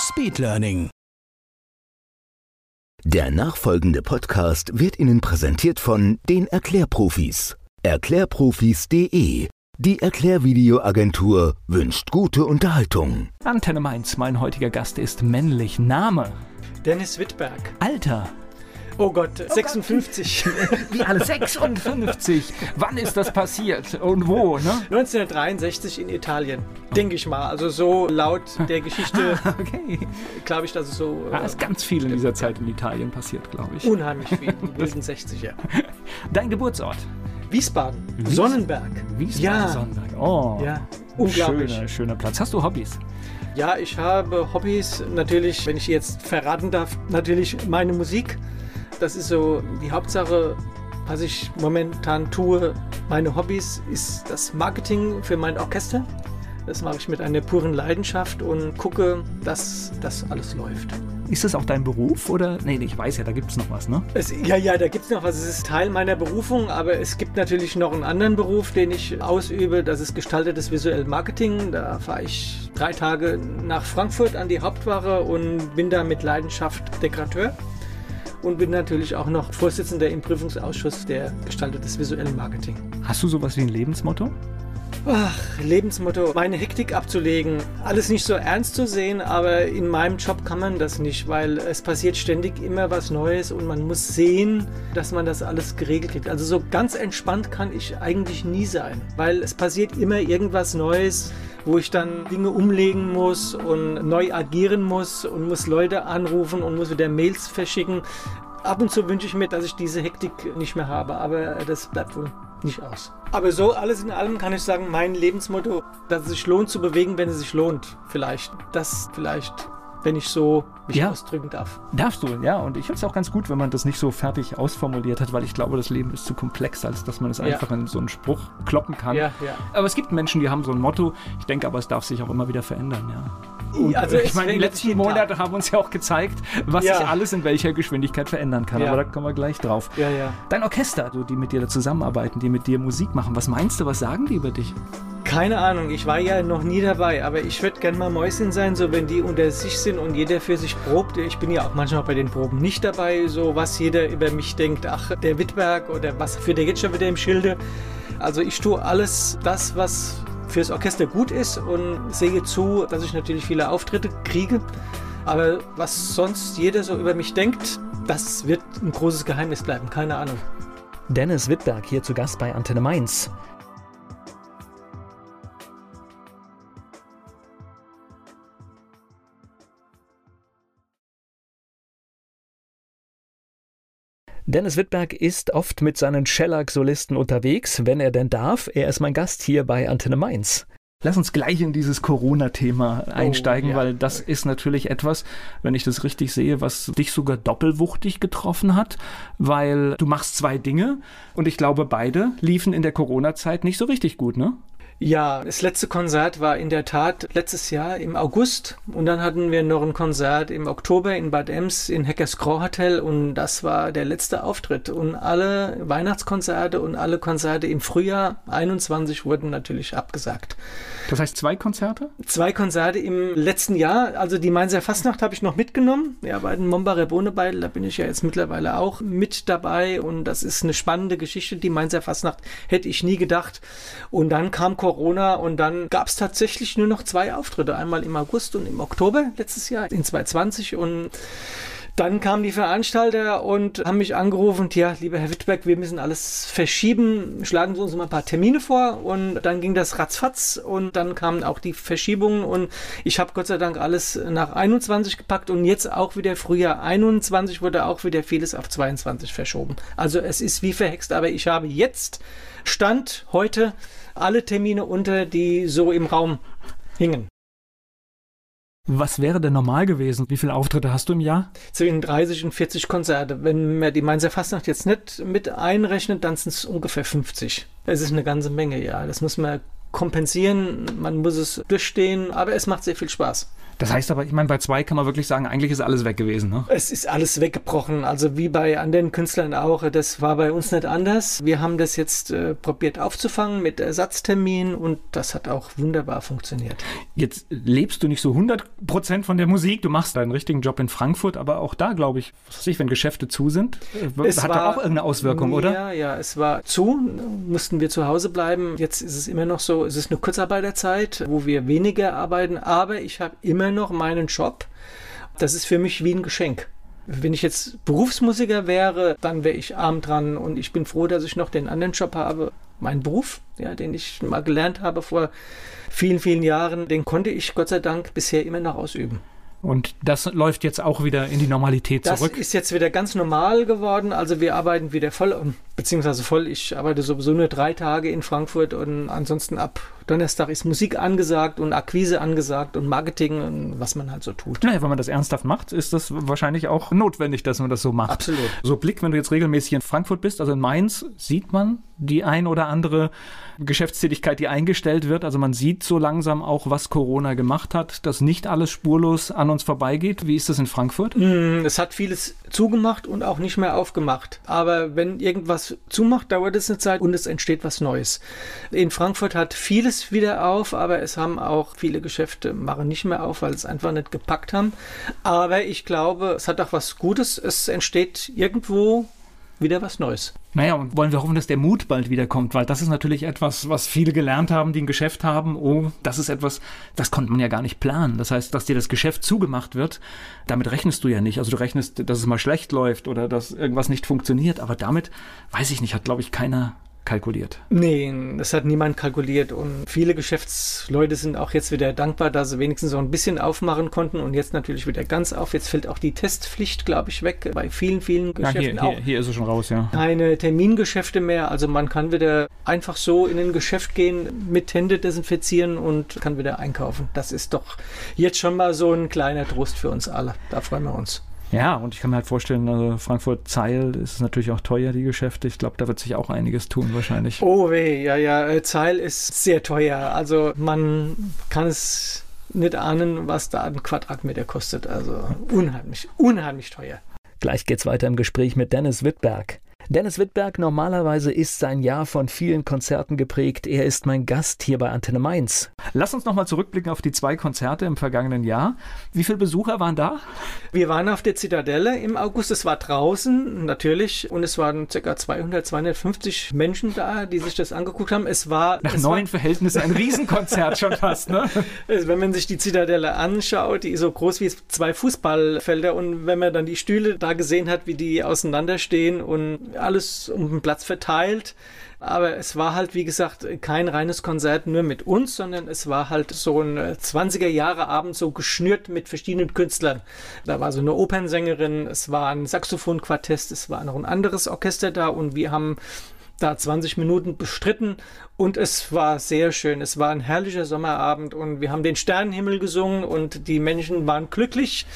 Speedlearning. Der nachfolgende Podcast wird Ihnen präsentiert von den Erklärprofis. Erklärprofis.de. Die Erklärvideoagentur wünscht gute Unterhaltung. Antenne Mainz, mein heutiger Gast ist männlich. Name, Dennis Wittberg. Alter, Oh Gott, 56. wie alle 56. Wann ist das passiert und wo, ne? 1963 in Italien, denke ich mal. Also so laut der Geschichte Okay. glaube ich, dass es so Da äh, ist ganz viel in dieser Zeit in Italien passiert, glaube ich. unheimlich viel, die wilden 60er. Dein Geburtsort? Wiesbaden, Sonnenberg. Wiesbaden, Ja. Sonnenberg. Oh, Ja, unglaublich. Schöner, schöner Platz. Hast du Hobbys? Ja, ich habe Hobbys, natürlich, wenn ich jetzt verraten darf, natürlich meine Musik. Das ist so die Hauptsache, was ich momentan tue. Meine Hobbys ist das Marketing für mein Orchester. Das mache ich mit einer puren Leidenschaft und gucke, dass das alles läuft. Ist das auch dein Beruf oder? Nee, ich weiß ja, da gibt es noch was, ne? Es, ja, ja, da gibt es noch was. Es ist Teil meiner Berufung, aber es gibt natürlich noch einen anderen Beruf, den ich ausübe. Das ist gestaltetes visuell Marketing. Da fahre ich drei Tage nach Frankfurt an die Hauptwache und bin da mit Leidenschaft Dekorateur. Und bin natürlich auch noch Vorsitzender im Prüfungsausschuss der gestaltetes visuelle Marketing. Hast du sowas wie ein Lebensmotto? Ach, Lebensmotto, meine Hektik abzulegen, alles nicht so ernst zu sehen, aber in meinem Job kann man das nicht, weil es passiert ständig immer was Neues und man muss sehen, dass man das alles geregelt kriegt. Also so ganz entspannt kann ich eigentlich nie sein, weil es passiert immer irgendwas Neues, wo ich dann Dinge umlegen muss und neu agieren muss und muss Leute anrufen und muss wieder Mails verschicken. Ab und zu wünsche ich mir, dass ich diese Hektik nicht mehr habe, aber das bleibt wohl nicht aus. Aber so alles in allem kann ich sagen, mein Lebensmotto, dass es sich lohnt zu bewegen, wenn es sich lohnt. Vielleicht. Das vielleicht, wenn ich so mich Ja. ausdrücken darf. Darfst du, ja. Und ich finde es auch ganz gut, wenn man das nicht so fertig ausformuliert hat, weil ich glaube, das Leben ist zu komplex, als dass man es Ja. einfach in so einen Spruch kloppen kann. Ja, ja. Aber es gibt Menschen, die haben so ein Motto. Ich denke aber, es darf sich auch immer wieder verändern, ja. Und, Also äh, ich meine, die letzten Monate haben uns ja auch gezeigt, was sich alles in welcher Geschwindigkeit verändern kann. Aber da kommen wir gleich drauf. Dein Orchester, also die mit dir da zusammenarbeiten, die mit dir Musik machen, was meinst du, was sagen die über dich? Keine Ahnung, ich war ja noch nie dabei, aber ich würde gern mal Mäuschen sein, so wenn die unter sich sind und jeder für sich probt. Ich bin ja auch manchmal bei den Proben nicht dabei, so was jeder über mich denkt, ach, der Wittberg oder was führt der jetzt schon wieder im Schilde. Also ich tue alles das, was fürs Orchester gut ist und sehe zu, dass ich natürlich viele Auftritte kriege. Aber was sonst jeder so über mich denkt, das wird ein großes Geheimnis bleiben, keine Ahnung. Dennis Wittberg hier zu Gast bei Antenne Mainz. Dennis Wittberg ist oft mit seinen Shellac-Solisten unterwegs, wenn er denn darf. Er ist mein Gast hier bei Antenne Mainz. Lass uns gleich in dieses Corona-Thema einsteigen, ja. weil das ist natürlich etwas, wenn ich das richtig sehe, was dich sogar doppelwuchtig getroffen hat, weil du machst zwei Dinge und ich glaube, beide liefen in der Corona-Zeit nicht so richtig gut, ne? Ja, das letzte Konzert war in der Tat letztes Jahr im August und dann hatten wir noch ein Konzert im Oktober in Bad Ems in Hackers Crow Hotel und das war der letzte Auftritt und alle Weihnachtskonzerte und alle Konzerte im Frühjahr 21 wurden natürlich abgesagt. Das heißt zwei Konzerte? Zwei Konzerte im letzten Jahr, also die Mainzer Fastnacht habe ich noch mitgenommen. Ja, bei den Mombarer Bohnebeil, da bin ich ja jetzt mittlerweile auch mit dabei und das ist eine spannende Geschichte. Die Mainzer Fastnacht hätte ich nie gedacht. Und dann kam Corona und dann gab es tatsächlich nur noch zwei Auftritte, einmal im August und im Oktober letztes Jahr in 2020 und dann kamen die Veranstalter und haben mich angerufen, ja, lieber Herr Wittberg, wir müssen alles verschieben, schlagen Sie uns mal ein paar Termine vor. Und dann ging das ratzfatz. Und dann kamen auch die Verschiebungen. Und ich habe Gott sei Dank alles nach 21 gepackt. Und jetzt auch wieder Frühjahr 21 wurde auch wieder vieles auf 22 verschoben. Also es ist wie verhext, aber ich habe jetzt Stand heute alle Termine unter, die so im Raum hingen. Was wäre denn normal gewesen? Wie viele Auftritte hast du im Jahr? Zwischen 30 und 40 Konzerte. Wenn man die Mainzer Fastnacht jetzt nicht mit einrechnet, dann sind es ungefähr 50. Es ist eine ganze Menge, ja. Das muss man kompensieren, man muss es durchstehen, aber es macht sehr viel Spaß. Das heißt aber, ich meine, bei zwei kann man wirklich sagen, eigentlich ist alles weg gewesen. Ne? Es ist alles weggebrochen, also wie bei anderen Künstlern auch. Das war bei uns nicht anders. Wir haben das jetzt äh, probiert aufzufangen mit Ersatztermin und das hat auch wunderbar funktioniert. Jetzt lebst du nicht so 100 Prozent von der Musik. Du machst deinen richtigen Job in Frankfurt, aber auch da, glaube ich, was weiß ich, wenn Geschäfte zu sind, äh, es hat war, doch auch irgendeine Auswirkung, oder? Ja, ja, es war zu, mussten wir zu Hause bleiben. Jetzt ist es immer noch so, es ist eine Kurzarbeiterzeit, wo wir weniger arbeiten, aber ich habe immer noch meinen Job. Das ist für mich wie ein Geschenk. Wenn ich jetzt Berufsmusiker wäre, dann wäre ich arm dran und ich bin froh, dass ich noch den anderen Job habe. Mein Beruf, ja, den ich mal gelernt habe vor vielen, vielen Jahren, den konnte ich Gott sei Dank bisher immer noch ausüben. Und das läuft jetzt auch wieder in die Normalität zurück. Das ist jetzt wieder ganz normal geworden. Also wir arbeiten wieder voll, beziehungsweise voll. Ich arbeite sowieso nur drei Tage in Frankfurt und ansonsten ab Donnerstag ist Musik angesagt und Akquise angesagt und Marketing und was man halt so tut. Naja, wenn man das ernsthaft macht, ist das wahrscheinlich auch notwendig, dass man das so macht. Absolut. So Blick, wenn du jetzt regelmäßig in Frankfurt bist, also in Mainz, sieht man die ein oder andere Geschäftstätigkeit, die eingestellt wird. Also man sieht so langsam auch, was Corona gemacht hat, dass nicht alles spurlos an uns vorbeigeht. Wie ist das in Frankfurt? Mm, es hat vieles zugemacht und auch nicht mehr aufgemacht. Aber wenn irgendwas zumacht, dauert es eine Zeit und es entsteht was Neues. In Frankfurt hat vieles wieder auf, aber es haben auch viele Geschäfte machen nicht mehr auf, weil es einfach nicht gepackt haben. Aber ich glaube, es hat auch was Gutes. Es entsteht irgendwo wieder was Neues. Naja, und wollen wir hoffen, dass der Mut bald wiederkommt, weil das ist natürlich etwas, was viele gelernt haben, die ein Geschäft haben. Oh, das ist etwas, das konnte man ja gar nicht planen. Das heißt, dass dir das Geschäft zugemacht wird, damit rechnest du ja nicht. Also du rechnest, dass es mal schlecht läuft oder dass irgendwas nicht funktioniert, aber damit, weiß ich nicht, hat, glaube ich, keiner kalkuliert. Nee, das hat niemand kalkuliert und viele Geschäftsleute sind auch jetzt wieder dankbar, dass sie wenigstens so ein bisschen aufmachen konnten und jetzt natürlich wieder ganz auf. Jetzt fällt auch die Testpflicht, glaube ich, weg bei vielen, vielen Geschäften. Ja, hier, hier, hier, ist es schon raus, ja. Keine Termingeschäfte mehr, also man kann wieder einfach so in ein Geschäft gehen, mit Hände desinfizieren und kann wieder einkaufen. Das ist doch jetzt schon mal so ein kleiner Trost für uns alle. Da freuen wir uns. Ja, und ich kann mir halt vorstellen, also Frankfurt-Zeil ist natürlich auch teuer, die Geschäfte. Ich glaube, da wird sich auch einiges tun wahrscheinlich. Oh weh, ja, ja, äh, Zeil ist sehr teuer. Also man kann es nicht ahnen, was da ein Quadratmeter kostet. Also unheimlich, unheimlich teuer. Gleich geht's weiter im Gespräch mit Dennis Wittberg. Dennis Wittberg, normalerweise ist sein Jahr von vielen Konzerten geprägt. Er ist mein Gast hier bei Antenne Mainz. Lass uns nochmal zurückblicken auf die zwei Konzerte im vergangenen Jahr. Wie viele Besucher waren da? Wir waren auf der Zitadelle im August. Es war draußen, natürlich. Und es waren ca. 200, 250 Menschen da, die sich das angeguckt haben. Es war. Nach es neuen war, Verhältnissen ein Riesenkonzert schon fast, ne? Wenn man sich die Zitadelle anschaut, die ist so groß wie zwei Fußballfelder. Und wenn man dann die Stühle da gesehen hat, wie die auseinanderstehen und alles um den Platz verteilt. Aber es war halt, wie gesagt, kein reines Konzert nur mit uns, sondern es war halt so ein 20er Jahre Abend so geschnürt mit verschiedenen Künstlern. Da war so eine Opernsängerin, es war ein Saxophonquartett, es war noch ein anderes Orchester da und wir haben da 20 Minuten bestritten und es war sehr schön. Es war ein herrlicher Sommerabend und wir haben den Sternenhimmel gesungen und die Menschen waren glücklich.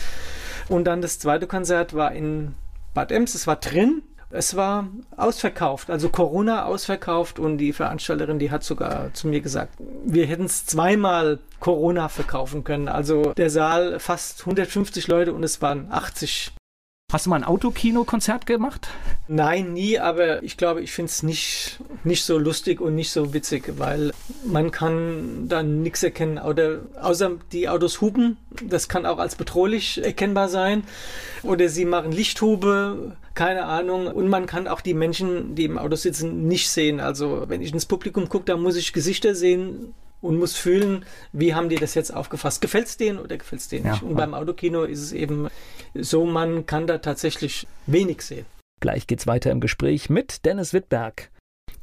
Und dann das zweite Konzert war in Bad Ems, es war drin es war ausverkauft, also Corona ausverkauft und die Veranstalterin, die hat sogar zu mir gesagt, wir hätten es zweimal Corona verkaufen können. Also der Saal fast 150 Leute und es waren 80 Hast du mal ein Autokino-Konzert gemacht? Nein, nie, aber ich glaube, ich finde es nicht, nicht so lustig und nicht so witzig, weil man kann dann nichts erkennen. Oder, außer die Autos hupen, das kann auch als bedrohlich erkennbar sein. Oder sie machen Lichthube, keine Ahnung. Und man kann auch die Menschen, die im Auto sitzen, nicht sehen. Also wenn ich ins Publikum gucke, da muss ich Gesichter sehen, und muss fühlen, wie haben die das jetzt aufgefasst? Gefällt es denen oder gefällt es denen nicht? Und beim Autokino ist es eben so, man kann da tatsächlich wenig sehen. Gleich geht's weiter im Gespräch mit Dennis Wittberg.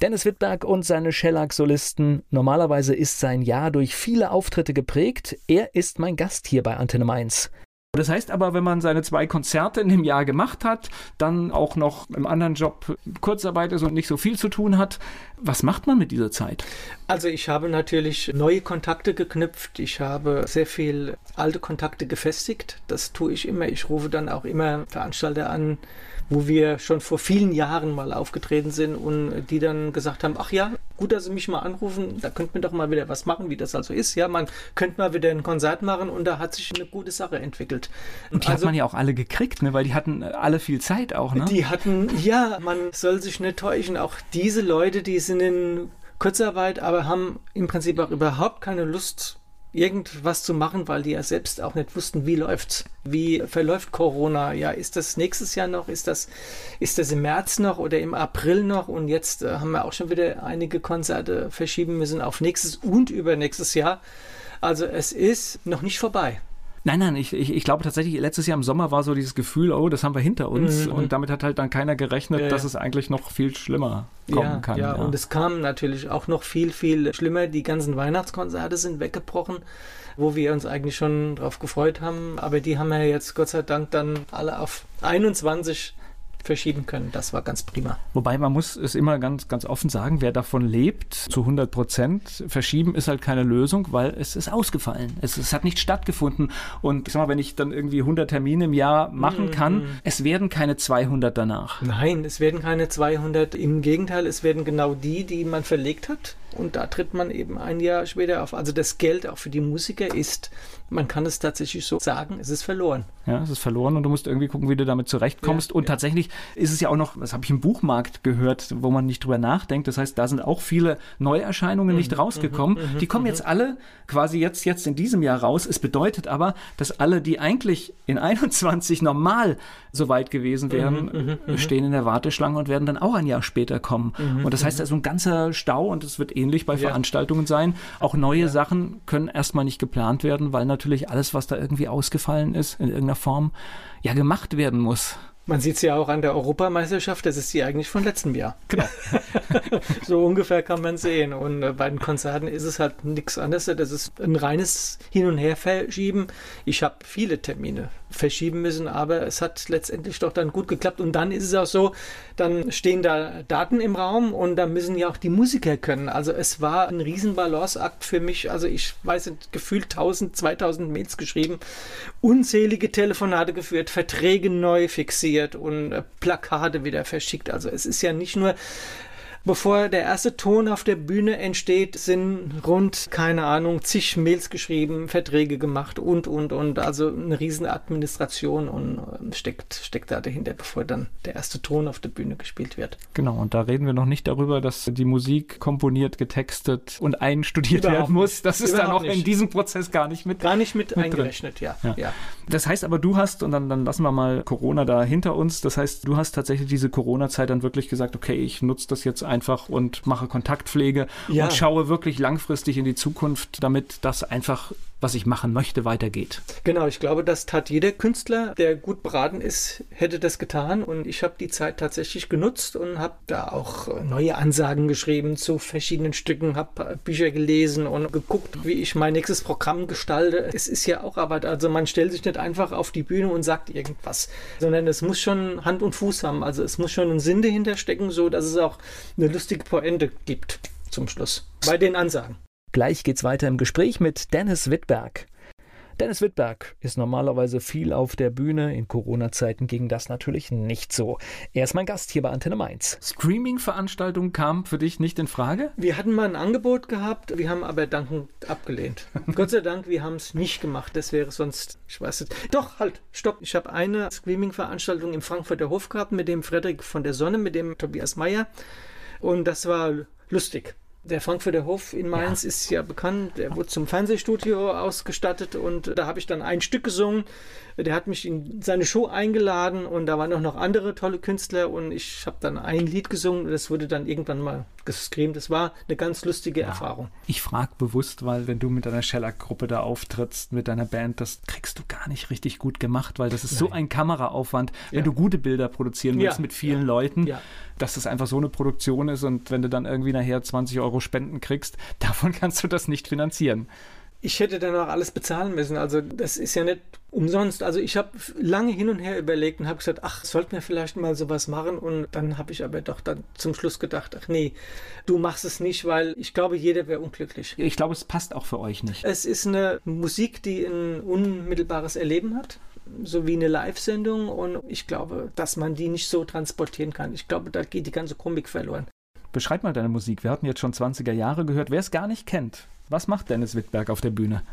Dennis Wittberg und seine Shellac-Solisten. Normalerweise ist sein Jahr durch viele Auftritte geprägt. Er ist mein Gast hier bei Antenne Mainz. Das heißt aber, wenn man seine zwei Konzerte in dem Jahr gemacht hat, dann auch noch im anderen Job Kurzarbeit ist und nicht so viel zu tun hat, was macht man mit dieser Zeit? Also ich habe natürlich neue Kontakte geknüpft. Ich habe sehr viel alte Kontakte gefestigt. Das tue ich immer. Ich rufe dann auch immer Veranstalter an, wo wir schon vor vielen Jahren mal aufgetreten sind und die dann gesagt haben, ach ja, gut, dass Sie mich mal anrufen, da könnte man doch mal wieder was machen, wie das also ist. Ja, man könnte mal wieder ein Konzert machen und da hat sich eine gute Sache entwickelt. Und die also, hat man ja auch alle gekriegt, ne? weil die hatten alle viel Zeit auch. Ne? Die hatten, ja, man soll sich nicht täuschen, auch diese Leute, die sind in Kurzarbeit, aber haben im Prinzip auch überhaupt keine Lust irgendwas zu machen, weil die ja selbst auch nicht wussten, wie läuft's, wie verläuft Corona. Ja, ist das nächstes Jahr noch? Ist das, ist das im März noch oder im April noch? Und jetzt äh, haben wir auch schon wieder einige Konzerte verschieben müssen auf nächstes und übernächstes Jahr. Also es ist noch nicht vorbei. Nein, nein, ich, ich, ich glaube tatsächlich, letztes Jahr im Sommer war so dieses Gefühl, oh, das haben wir hinter uns. Mhm. Und damit hat halt dann keiner gerechnet, ja, dass es eigentlich noch viel schlimmer kommen ja, kann. Ja, ja, und es kam natürlich auch noch viel, viel schlimmer. Die ganzen Weihnachtskonzerte sind weggebrochen, wo wir uns eigentlich schon drauf gefreut haben. Aber die haben wir jetzt Gott sei Dank dann alle auf 21 verschieben können. Das war ganz prima. Wobei man muss es immer ganz, ganz offen sagen, wer davon lebt, zu 100 Prozent, verschieben ist halt keine Lösung, weil es ist ausgefallen. Es, es hat nicht stattgefunden. Und ich sag mal, wenn ich dann irgendwie 100 Termine im Jahr machen mhm. kann, es werden keine 200 danach. Nein, es werden keine 200. Im Gegenteil, es werden genau die, die man verlegt hat. Und da tritt man eben ein Jahr später auf. Also das Geld auch für die Musiker ist, man kann es tatsächlich so sagen, es ist verloren. Ja, es ist verloren und du musst irgendwie gucken, wie du damit zurechtkommst. Ja, und ja. tatsächlich ist es ja auch noch, das habe ich im Buchmarkt gehört, wo man nicht drüber nachdenkt. Das heißt, da sind auch viele Neuerscheinungen mhm, nicht rausgekommen. Mhm, mhm die kommen mhm. jetzt alle quasi jetzt, jetzt in diesem Jahr raus. Es bedeutet aber, dass alle, die eigentlich in 21 normal so weit gewesen wären, mhm, mhm, mhm, stehen in der Warteschlange und werden dann auch ein Jahr später kommen. Und das heißt, da ist ein ganzer Stau und es wird ähnlich bei ja. Veranstaltungen sein. Auch neue ja. Sachen können erstmal nicht geplant werden, weil natürlich alles, was da irgendwie ausgefallen ist, in irgendeiner Form, ja gemacht werden muss. Man sieht es ja auch an der Europameisterschaft, das ist die eigentlich von letztem Jahr. Genau. so ungefähr kann man sehen. Und äh, bei den Konzerten ist es halt nichts anderes. Das ist ein reines Hin- und Herverschieben. Ich habe viele Termine verschieben müssen, aber es hat letztendlich doch dann gut geklappt. Und dann ist es auch so, dann stehen da Daten im Raum und da müssen ja auch die Musiker können. Also es war ein riesen Balanceakt für mich. Also ich weiß nicht, gefühlt 1000, 2000 Mails geschrieben, unzählige Telefonate geführt, Verträge neu fixiert und äh, Plakate wieder verschickt. Also es ist ja nicht nur Bevor der erste Ton auf der Bühne entsteht, sind rund, keine Ahnung, zig Mails geschrieben, Verträge gemacht und, und, und. Also eine riesen Administration und ähm, steckt, steckt da dahinter, bevor dann der erste Ton auf der Bühne gespielt wird. Genau, und da reden wir noch nicht darüber, dass die Musik komponiert, getextet und einstudiert Überhaupt werden muss. Das ist dann auch in diesem Prozess gar nicht mit. Gar nicht mit, mit eingerechnet, ja. Ja. ja. Das heißt aber, du hast, und dann, dann lassen wir mal Corona da hinter uns, das heißt, du hast tatsächlich diese Corona-Zeit dann wirklich gesagt, okay, ich nutze das jetzt einfach und mache Kontaktpflege ja. und schaue wirklich langfristig in die Zukunft, damit das einfach was ich machen möchte, weitergeht. Genau, ich glaube, das tat jeder Künstler, der gut beraten ist, hätte das getan. Und ich habe die Zeit tatsächlich genutzt und habe da auch neue Ansagen geschrieben zu verschiedenen Stücken, habe Bücher gelesen und geguckt, wie ich mein nächstes Programm gestalte. Es ist ja auch Arbeit, also man stellt sich nicht einfach auf die Bühne und sagt irgendwas, sondern es muss schon Hand und Fuß haben. Also es muss schon einen Sinn dahinter stecken, so dass es auch eine lustige Pointe gibt zum Schluss bei den Ansagen. Gleich geht's weiter im Gespräch mit Dennis Wittberg. Dennis Wittberg ist normalerweise viel auf der Bühne. In Corona-Zeiten ging das natürlich nicht so. Er ist mein Gast hier bei Antenne Mainz. Streaming-Veranstaltung kam für dich nicht in Frage? Wir hatten mal ein Angebot gehabt, wir haben aber dankend abgelehnt. Gott sei Dank, wir haben es nicht gemacht. Das wäre sonst, ich weiß nicht. Doch, halt, stopp. Ich habe eine Streaming-Veranstaltung im Frankfurter Hof gehabt mit dem Frederik von der Sonne, mit dem Tobias Meyer. Und das war lustig. Der Frankfurter Hof in Mainz ja. ist ja bekannt. Der wurde zum Fernsehstudio ausgestattet und da habe ich dann ein Stück gesungen. Der hat mich in seine Show eingeladen und da waren auch noch andere tolle Künstler und ich habe dann ein Lied gesungen und das wurde dann irgendwann mal gescreamt. Das war eine ganz lustige ja. Erfahrung. Ich frage bewusst, weil wenn du mit deiner Shellac-Gruppe da auftrittst, mit deiner Band, das kriegst du gar nicht richtig gut gemacht, weil das ist Nein. so ein Kameraaufwand, wenn ja. du gute Bilder produzieren willst mit vielen Leuten, dass das einfach so eine Produktion ist und wenn du dann irgendwie nachher 20 Euro Spenden kriegst, davon kannst du das nicht finanzieren. ich hätte dann auch alles bezahlen müssen. Also das ist ja nicht umsonst. Also ich habe lange hin und her überlegt und habe gesagt, ach, sollten wir vielleicht mal sowas machen? Und dann habe ich aber doch dann zum Schluss gedacht, ach nee, du machst es nicht, weil ich glaube, jeder wäre unglücklich. Ich glaube, es passt auch für euch nicht. Es ist eine Musik, die ein unmittelbares Erleben hat so wie eine Live-Sendung und ich glaube, dass man die nicht so transportieren kann. Ich glaube, da geht die ganze Komik verloren. Beschreib mal deine Musik. Wir hatten jetzt schon 20er Jahre gehört. Wer es gar nicht kennt, was macht Dennis Wittberg auf der Bühne?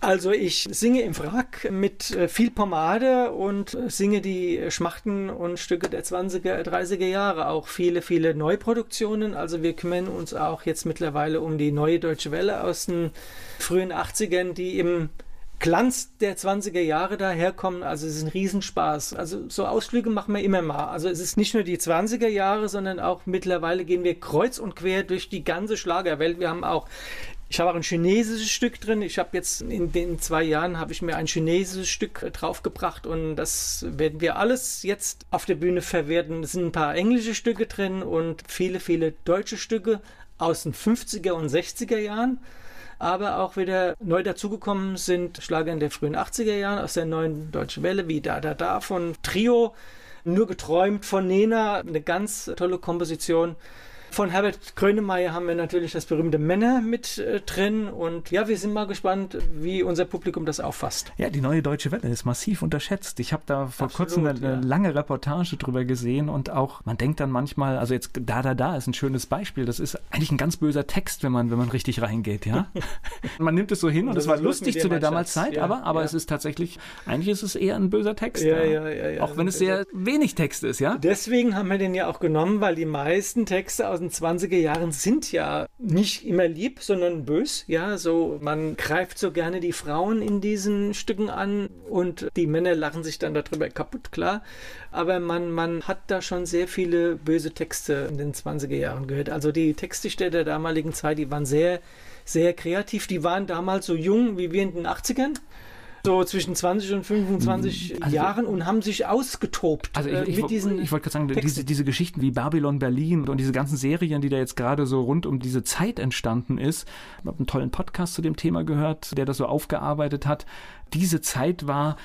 Also ich singe im Wrack mit äh, viel Pomade und singe die Schmachten und Stücke der 20er, 30er Jahre. Auch viele, viele Neuproduktionen. Also wir kümmern uns auch jetzt mittlerweile um die neue Deutsche Welle aus den frühen 80ern, die im Glanz der 20er Jahre daherkommen. Also es ist ein Riesenspaß. Also so Ausflüge machen wir immer mal. Also es ist nicht nur die 20er Jahre, sondern auch mittlerweile gehen wir kreuz und quer durch die ganze Schlagerwelt. Wir haben auch ich habe auch ein chinesisches Stück drin. Ich habe jetzt in den zwei Jahren habe ich mir ein chinesisches Stück draufgebracht und das werden wir alles jetzt auf der Bühne verwerten. Es sind ein paar englische Stücke drin und viele, viele deutsche Stücke aus den 50er und 60er Jahren aber auch wieder neu dazugekommen sind Schlager in der frühen 80er Jahren aus der neuen Deutschen Welle, wie Da Da Da von Trio, nur geträumt von Nena, eine ganz tolle Komposition. Von Herbert Grönemeyer haben wir natürlich das berühmte Männer mit äh, drin und ja, wir sind mal gespannt, wie unser Publikum das auffasst. Ja, die neue Deutsche Welle ist massiv unterschätzt. Ich habe da vor Absolut, kurzem eine, ja. lange Reportage drüber gesehen und auch, man denkt dann manchmal, also jetzt da, da, da ist ein schönes Beispiel. Das ist eigentlich ein ganz böser Text, wenn man, wenn man richtig reingeht, ja. man nimmt es so hin und es war lustig zu der damals Zeit, ja, aber, aber ja. es ist tatsächlich, eigentlich ist es eher ein böser Text. Ja, ja, ja, ja, Auch wenn es sehr wenig Text ist, ja. Deswegen haben wir den ja auch genommen, weil die meisten Texte aus den 20er Jahren sind ja nicht immer lieb, sondern bös. Ja, so man greift so gerne die Frauen in diesen Stücken an und die Männer lachen sich dann darüber kaputt, klar. Aber man, man hat da schon sehr viele böse Texte in den 20er Jahren gehört. Also die Textdichter der damaligen Zeit, die waren sehr, sehr kreativ. Die waren damals so jung wie wir in den 80ern so zwischen 20 und 25 also, Jahren und haben sich ausgetobt also ich, äh, ich, mit diesen Ich wollte gerade sagen, diese, diese Geschichten wie Babylon Berlin und diese ganzen Serien, die da jetzt gerade so rund um diese Zeit entstanden ist. Ich habe einen tollen Podcast zu dem Thema gehört, der das so aufgearbeitet hat. Diese Zeit war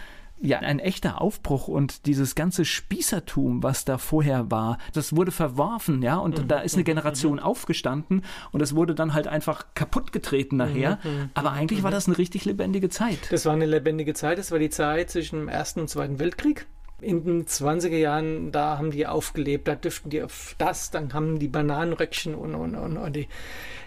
ja ein echter Aufbruch und dieses ganze Spießertum, was da vorher war, das wurde verworfen, ja, und mhm. da ist eine mhm. Generation mhm. aufgestanden und es wurde dann halt einfach kaputt getreten nachher. Mhm. mhm. Aber eigentlich war mhm. das eine richtig lebendige Zeit. Das war eine lebendige Zeit, das war die Zeit zwischen dem Ersten und Zweiten Weltkrieg. In den 20er Jahren, da haben die aufgelebt, da dürften die auf das, dann haben die Bananenröckchen und, und, und, und die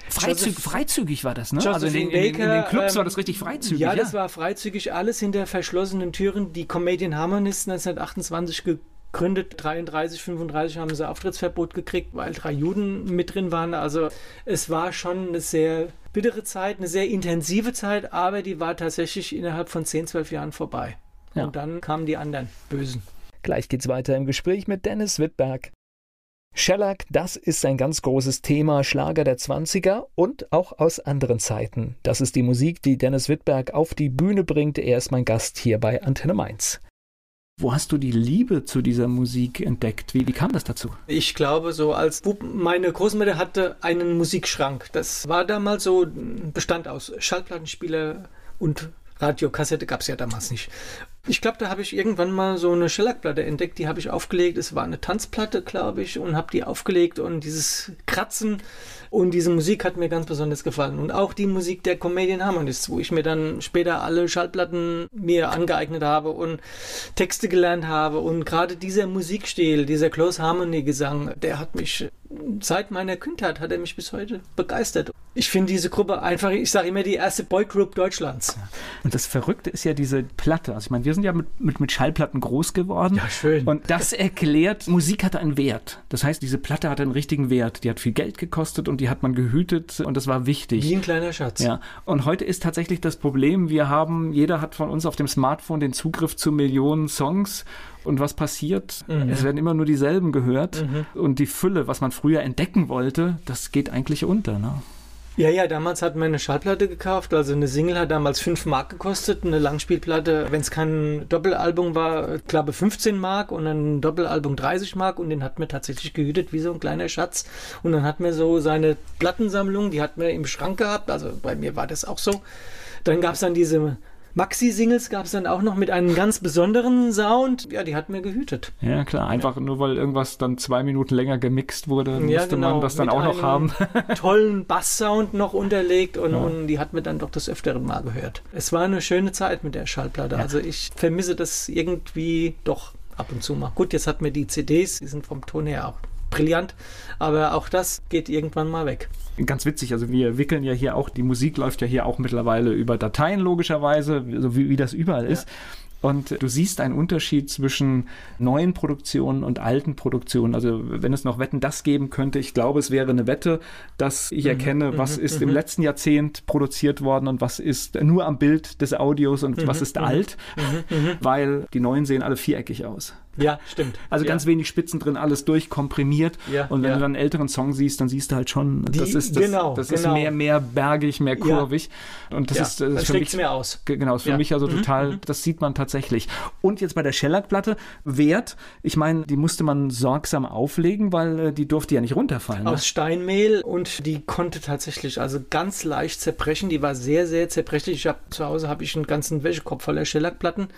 Freizügig, freizügig war das, ne? also in den, in, in den Clubs ähm, war das richtig freizügig. Ja, das war freizügig, alles hinter verschlossenen Türen. Die Comedian Harmonists 1928 gegründet, 33, 35 haben sie Auftrittsverbot gekriegt, weil drei Juden mit drin waren. Also es war schon eine sehr bittere Zeit, eine sehr intensive Zeit, aber die war tatsächlich innerhalb von 10, 12 Jahren vorbei. Ja. Und dann kamen die anderen Bösen. Gleich geht's weiter im Gespräch mit Dennis Wittberg. Shellac, das ist ein ganz großes Thema, Schlager der 20er und auch aus anderen Zeiten. Das ist die Musik, die Dennis Wittberg auf die Bühne bringt. Er ist mein Gast hier bei Antenne Mainz. Wo hast du die Liebe zu dieser Musik entdeckt? Wie, wie kam das dazu? Ich glaube, so als Bub, meine Großmutter hatte einen Musikschrank. Das war damals so, bestand aus Schallplattenspieler und Radiokassette gab es ja damals nicht. Ich glaube, da habe ich irgendwann mal so eine Schellackplatte entdeckt, die habe ich aufgelegt. Es war eine Tanzplatte, glaube ich, und habe die aufgelegt und dieses Kratzen und diese Musik hat mir ganz besonders gefallen. Und auch die Musik der Comedian Harmonists, wo ich mir dann später alle Schallplatten mir angeeignet habe und Texte gelernt habe. Und gerade dieser Musikstil, dieser Close Harmony Gesang, der hat mich seit meiner Kindheit hat er mich bis heute begeistert. Ich finde diese Gruppe einfach, ich sage immer, die erste Boygroup Deutschlands. Und das Verrückte ist ja diese Platte. Also ich meine, wir sind ja mit, mit, mit Schallplatten groß geworden. Ja, schön. Und das erklärt, Musik hatte einen Wert. Das heißt, diese Platte hatte einen richtigen Wert. Die hat viel Geld gekostet und die hat man gehütet und das war wichtig. Wie ein kleiner Schatz. Ja. Und heute ist tatsächlich das Problem, wir haben, jeder hat von uns auf dem Smartphone den Zugriff zu Millionen Songs und was passiert? Mhm. Es werden immer nur dieselben gehört. Mhm. Und die Fülle, was man früher entdecken wollte, das geht eigentlich unter. Ne? Ja, ja, damals hat man eine Schallplatte gekauft. Also eine Single hat damals 5 Mark gekostet. Eine Langspielplatte, wenn es kein Doppelalbum war, glaube 15 Mark und ein Doppelalbum 30 Mark. Und den hat man tatsächlich gehütet wie so ein kleiner Schatz. Und dann hat man so seine Plattensammlung, die hat man im Schrank gehabt. Also bei mir war das auch so Dann gab es dann diese Maxi-Singles gab es dann auch noch mit einem ganz besonderen Sound. Ja, die hat mir gehütet. Ja, klar. Einfach nur, weil irgendwas dann zwei Minuten länger gemixt wurde, Ja, musste genau. man das dann Mit auch noch haben. tollen Basssound noch unterlegt und, Ja. und die hat mir dann doch des Öfteren mal gehört. Es war eine schöne Zeit mit der Schallplatte. Also ich vermisse das irgendwie doch ab und zu mal. Gut, jetzt hat mir die CDs, die sind vom Ton her auch brillant, aber auch das geht irgendwann mal weg. Ganz witzig, also wir wickeln ja hier auch, die Musik läuft ja hier auch mittlerweile über Dateien logischerweise, so wie, wie das überall ist. Und du siehst einen Unterschied zwischen neuen Produktionen und alten Produktionen. Also wenn es noch Wetten das geben könnte, ich glaube, es wäre eine Wette, dass ich erkenne, was ist im letzten Jahrzehnt produziert worden und was ist nur am Bild des Audios und was ist alt, weil die neuen sehen alle viereckig aus. Ja, stimmt. Also ja. ganz wenig Spitzen drin, alles durchkomprimiert. Ja, und wenn ja. du dann einen älteren Song siehst, dann siehst du halt schon, Die- das ist das, genau, das ist genau. mehr, mehr bergig, mehr kurvig. Und das ist, das ist für mich mir aus. Ge- Genau, ist für mich also Mhm, total, das sieht man tatsächlich. Und jetzt bei der Shellac-Platte, Wert, ich meine, die musste man sorgsam auflegen, weil äh, die durfte ja nicht runterfallen. Ne? Aus Steinmehl und die konnte tatsächlich also ganz leicht zerbrechen. Die war sehr, sehr zerbrechlich. Ich hab, zu Hause habe ich einen ganzen Wäschekorb voller Schellackplatten.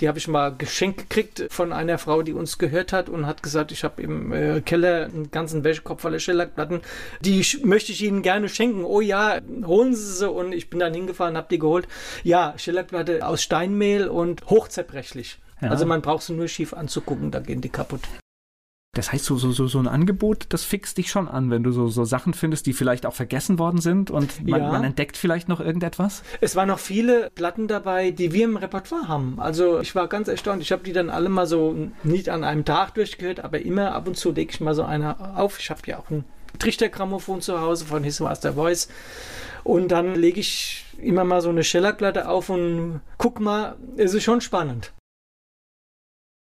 Die habe ich mal geschenkt gekriegt von einer Frau, die uns gehört hat und hat gesagt, ich habe im äh, Keller einen ganzen Wäschekorb voller Schellackplatten. Die möchte ich Ihnen gerne schenken. Oh ja, holen Sie sie. Und ich bin dann hingefahren, habe die geholt. Ja, Schellackplatte aus Steinmehl und hochzerbrechlich. Ja. Also man braucht sie nur schief anzugucken, da gehen die kaputt. Das heißt, so, so, so, so ein Angebot, das fixt dich schon an, wenn du so, so Sachen findest, die vielleicht auch vergessen worden sind und man, Ja. man entdeckt vielleicht noch irgendetwas. Es waren noch viele Platten dabei, die wir im Repertoire haben. Also ich war ganz erstaunt. Ich habe die dann alle mal so nicht an einem Tag durchgehört, aber immer ab und zu lege ich mal so eine auf. Ich habe ja auch ein Trichtergrammophon zu Hause von His Master Voice. Und dann lege ich immer mal so eine Schellackplatte auf und guck mal, es ist schon spannend.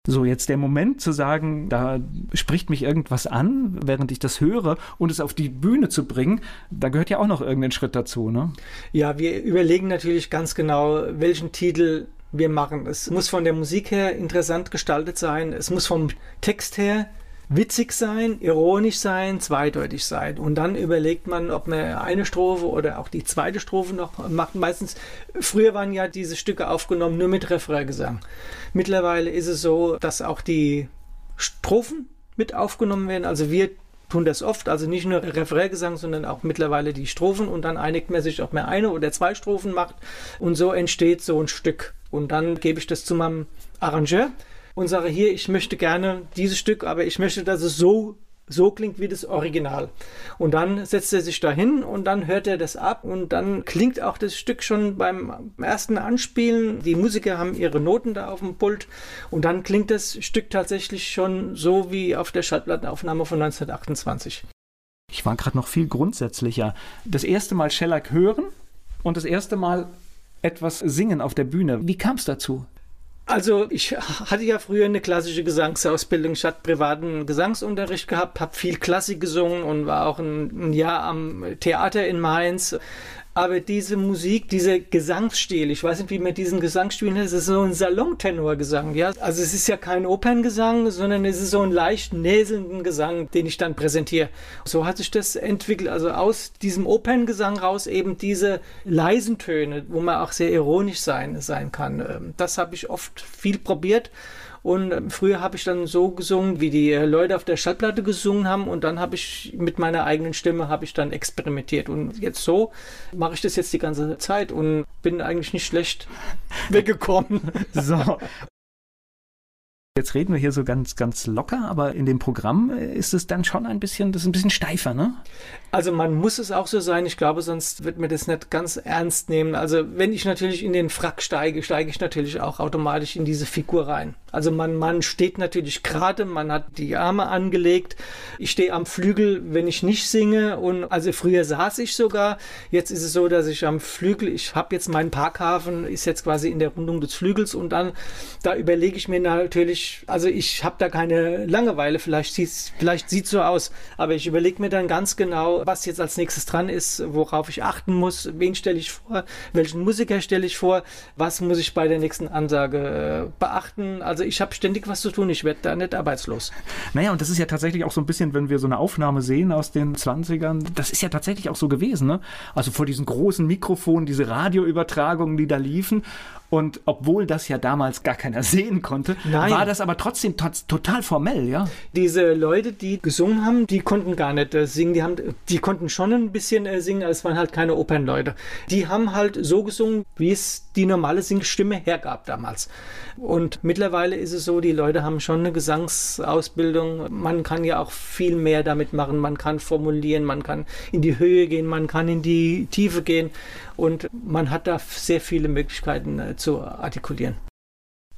So, jetzt der Moment zu sagen, da spricht mich irgendwas an, während ich das höre und es auf die Bühne zu bringen, da gehört ja auch noch irgendein Schritt dazu, ne? Ja, wir überlegen natürlich ganz genau, welchen Titel wir machen. Es muss von der Musik her interessant gestaltet sein. Es muss vom Text her witzig sein, ironisch sein, zweideutig sein. Und dann überlegt man, ob man eine Strophe oder auch die zweite Strophe noch macht. Meistens, früher waren ja diese Stücke aufgenommen nur mit Refraingesang. Mittlerweile ist es so, dass auch die Strophen mit aufgenommen werden. Also wir tun das oft, also nicht nur Refraingesang, sondern auch mittlerweile die Strophen und dann einigt man sich, ob man eine oder zwei Strophen macht und so entsteht so ein Stück. Und dann gebe ich das zu meinem Arrangeur und sage hier, ich möchte gerne dieses Stück, aber ich möchte, dass es so so klingt wie das Original. Und dann setzt er sich dahin und dann hört er das ab und dann klingt auch das Stück schon beim ersten Anspielen. Die Musiker haben ihre Noten da auf dem Pult und dann klingt das Stück tatsächlich schon so wie auf der Schallplattenaufnahme von 1928. Ich war gerade noch viel grundsätzlicher. Das erste Mal Shellac hören und das erste Mal etwas singen auf der Bühne. Wie kam es dazu? Also ich hatte ja früher eine klassische Gesangsausbildung. Ich hatte privaten Gesangsunterricht gehabt, habe viel Klassik gesungen und war auch ein, ein Jahr am Theater in Mainz. Aber diese Musik, dieser Gesangsstil, ich weiß nicht, wie man diesen Gesangsstil nennt, es ist so ein Salontenorgesang, ja. Also es ist ja kein Operngesang, sondern es ist so ein leicht näselnden Gesang, den ich dann präsentiere. So hat sich das entwickelt, also aus diesem Operngesang raus eben diese leisen Töne, wo man auch sehr ironisch sein, sein kann. Ähm, Das habe ich oft viel probiert. Und früher habe ich dann so gesungen, wie die äh, Leute auf der Schallplatte gesungen haben. Und dann habe ich mit meiner eigenen Stimme habe ich dann experimentiert. Und jetzt so mache ich das jetzt die ganze Zeit und bin eigentlich nicht schlecht weggekommen. So. Jetzt reden wir hier so ganz, ganz locker, aber in dem Programm äh, ist es dann schon ein bisschen, das ist ein bisschen steifer, ne? Also man muss es auch so sein. Ich glaube, sonst wird mir das nicht ganz ernst nehmen. Also wenn ich natürlich in den Frack steige, steige ich natürlich auch automatisch in diese Figur rein. Also man, man steht natürlich gerade, man hat die Arme angelegt. Ich stehe am Flügel, wenn ich nicht singe. Und also früher saß ich sogar. Jetzt ist es so, dass ich am Flügel, ich habe jetzt meinen Parkhafen, ist jetzt quasi in der Rundung des Flügels und dann, da überlege ich mir natürlich, also ich habe da keine Langeweile, vielleicht sieht vielleicht so aus, aber ich überlege mir dann ganz genau, was jetzt als nächstes dran ist, worauf ich achten muss, wen stelle ich vor, welchen Musiker stelle ich vor, was muss ich bei der nächsten Ansage äh, beachten. Also ich habe ständig was zu tun, ich werde da nicht arbeitslos. Naja, und das ist ja tatsächlich auch so ein bisschen, wenn wir so eine Aufnahme sehen aus den 20ern, das ist ja tatsächlich auch so gewesen, ne? Also vor diesen großen Mikrofonen, diese Radioübertragungen, die da liefen. Und obwohl das ja damals gar keiner sehen konnte, Nein. war das aber trotzdem to total formell, ja. Diese Leute, die gesungen haben, die konnten gar nicht äh, singen. Die, haben, die konnten schon ein bisschen äh, singen, aber es waren halt keine Opernleute. Die haben halt so gesungen, wie es die normale Singstimme hergab damals. Und mittlerweile ist es so, die Leute haben schon eine Gesangsausbildung. Man kann ja auch viel mehr damit machen. Man kann formulieren, man kann in die Höhe gehen, man kann in die Tiefe gehen. Und man hat da sehr viele Möglichkeiten äh, zu artikulieren.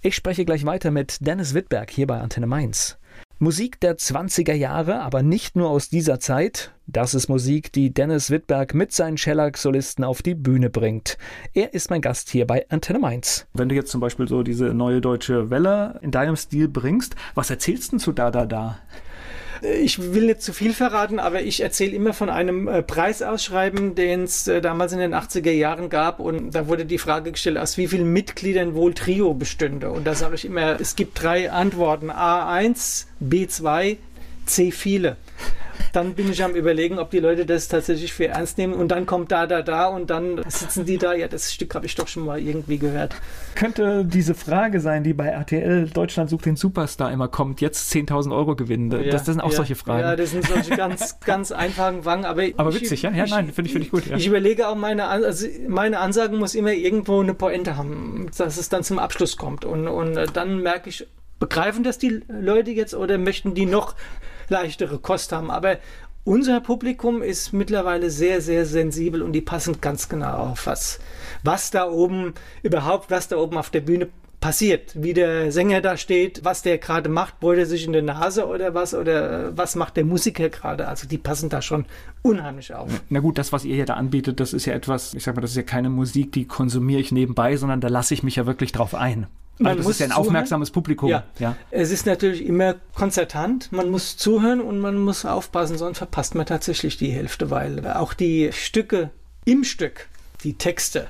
Ich spreche gleich weiter mit Dennis Wittberg hier bei Antenne Mainz. Musik der 20er Jahre, aber nicht nur aus dieser Zeit. Das ist Musik, die Dennis Wittberg mit seinen Shellac-Solisten auf die Bühne bringt. Er ist mein Gast hier bei Antenne Mainz. Wenn du jetzt zum Beispiel so diese neue deutsche Welle in deinem Stil bringst, was erzählst du zu Da Da Da? Ich will nicht zu viel verraten, aber ich erzähle immer von einem äh, Preisausschreiben, den es äh, damals in den 80er Jahren gab. Und da wurde die Frage gestellt, aus wie vielen Mitgliedern wohl Trio bestünde. Und da sage ich immer, es gibt drei Antworten. A1, B2, C viele dann bin ich am überlegen, ob die Leute das tatsächlich für ernst nehmen und dann kommt da, da, da und dann sitzen die da, ja, das Stück habe ich doch schon mal irgendwie gehört. Könnte diese Frage sein, die bei RTL Deutschland sucht den Superstar immer kommt, jetzt 10.000 Euro gewinnen. Ja, das, das, sind auch ja, solche Fragen. Ja, das sind solche ganz, ganz einfachen Wangen, aber Aber witzig, ja? Ja, nein, finde ich, find ich gut. Ja. Ich überlege auch, meine, also meine Ansage muss immer irgendwo eine Pointe haben, dass es dann zum Abschluss kommt und, und dann merke ich, begreifen das die Leute jetzt oder möchten die noch leichtere Kost haben. Aber unser Publikum ist mittlerweile sehr, sehr sensibel und die passen ganz genau auf, was, was da oben überhaupt, was da oben auf der Bühne passiert, wie der Sänger da steht, was der gerade macht, bohrt er sich in der Nase oder was oder was macht der Musiker gerade. Also die passen da schon unheimlich auf. Na gut, das, was ihr hier da anbietet, das ist ja etwas, ich sag mal, das ist ja keine Musik, die konsumiere ich nebenbei, sondern da lasse ich mich ja wirklich drauf ein. Man das muss ist ja ein zuhören. aufmerksames Publikum. Ja. ja. Es ist natürlich immer konzertant. Man muss zuhören und man muss aufpassen, sonst verpasst man tatsächlich die Hälfte, weil auch die Stücke im Stück, die Texte,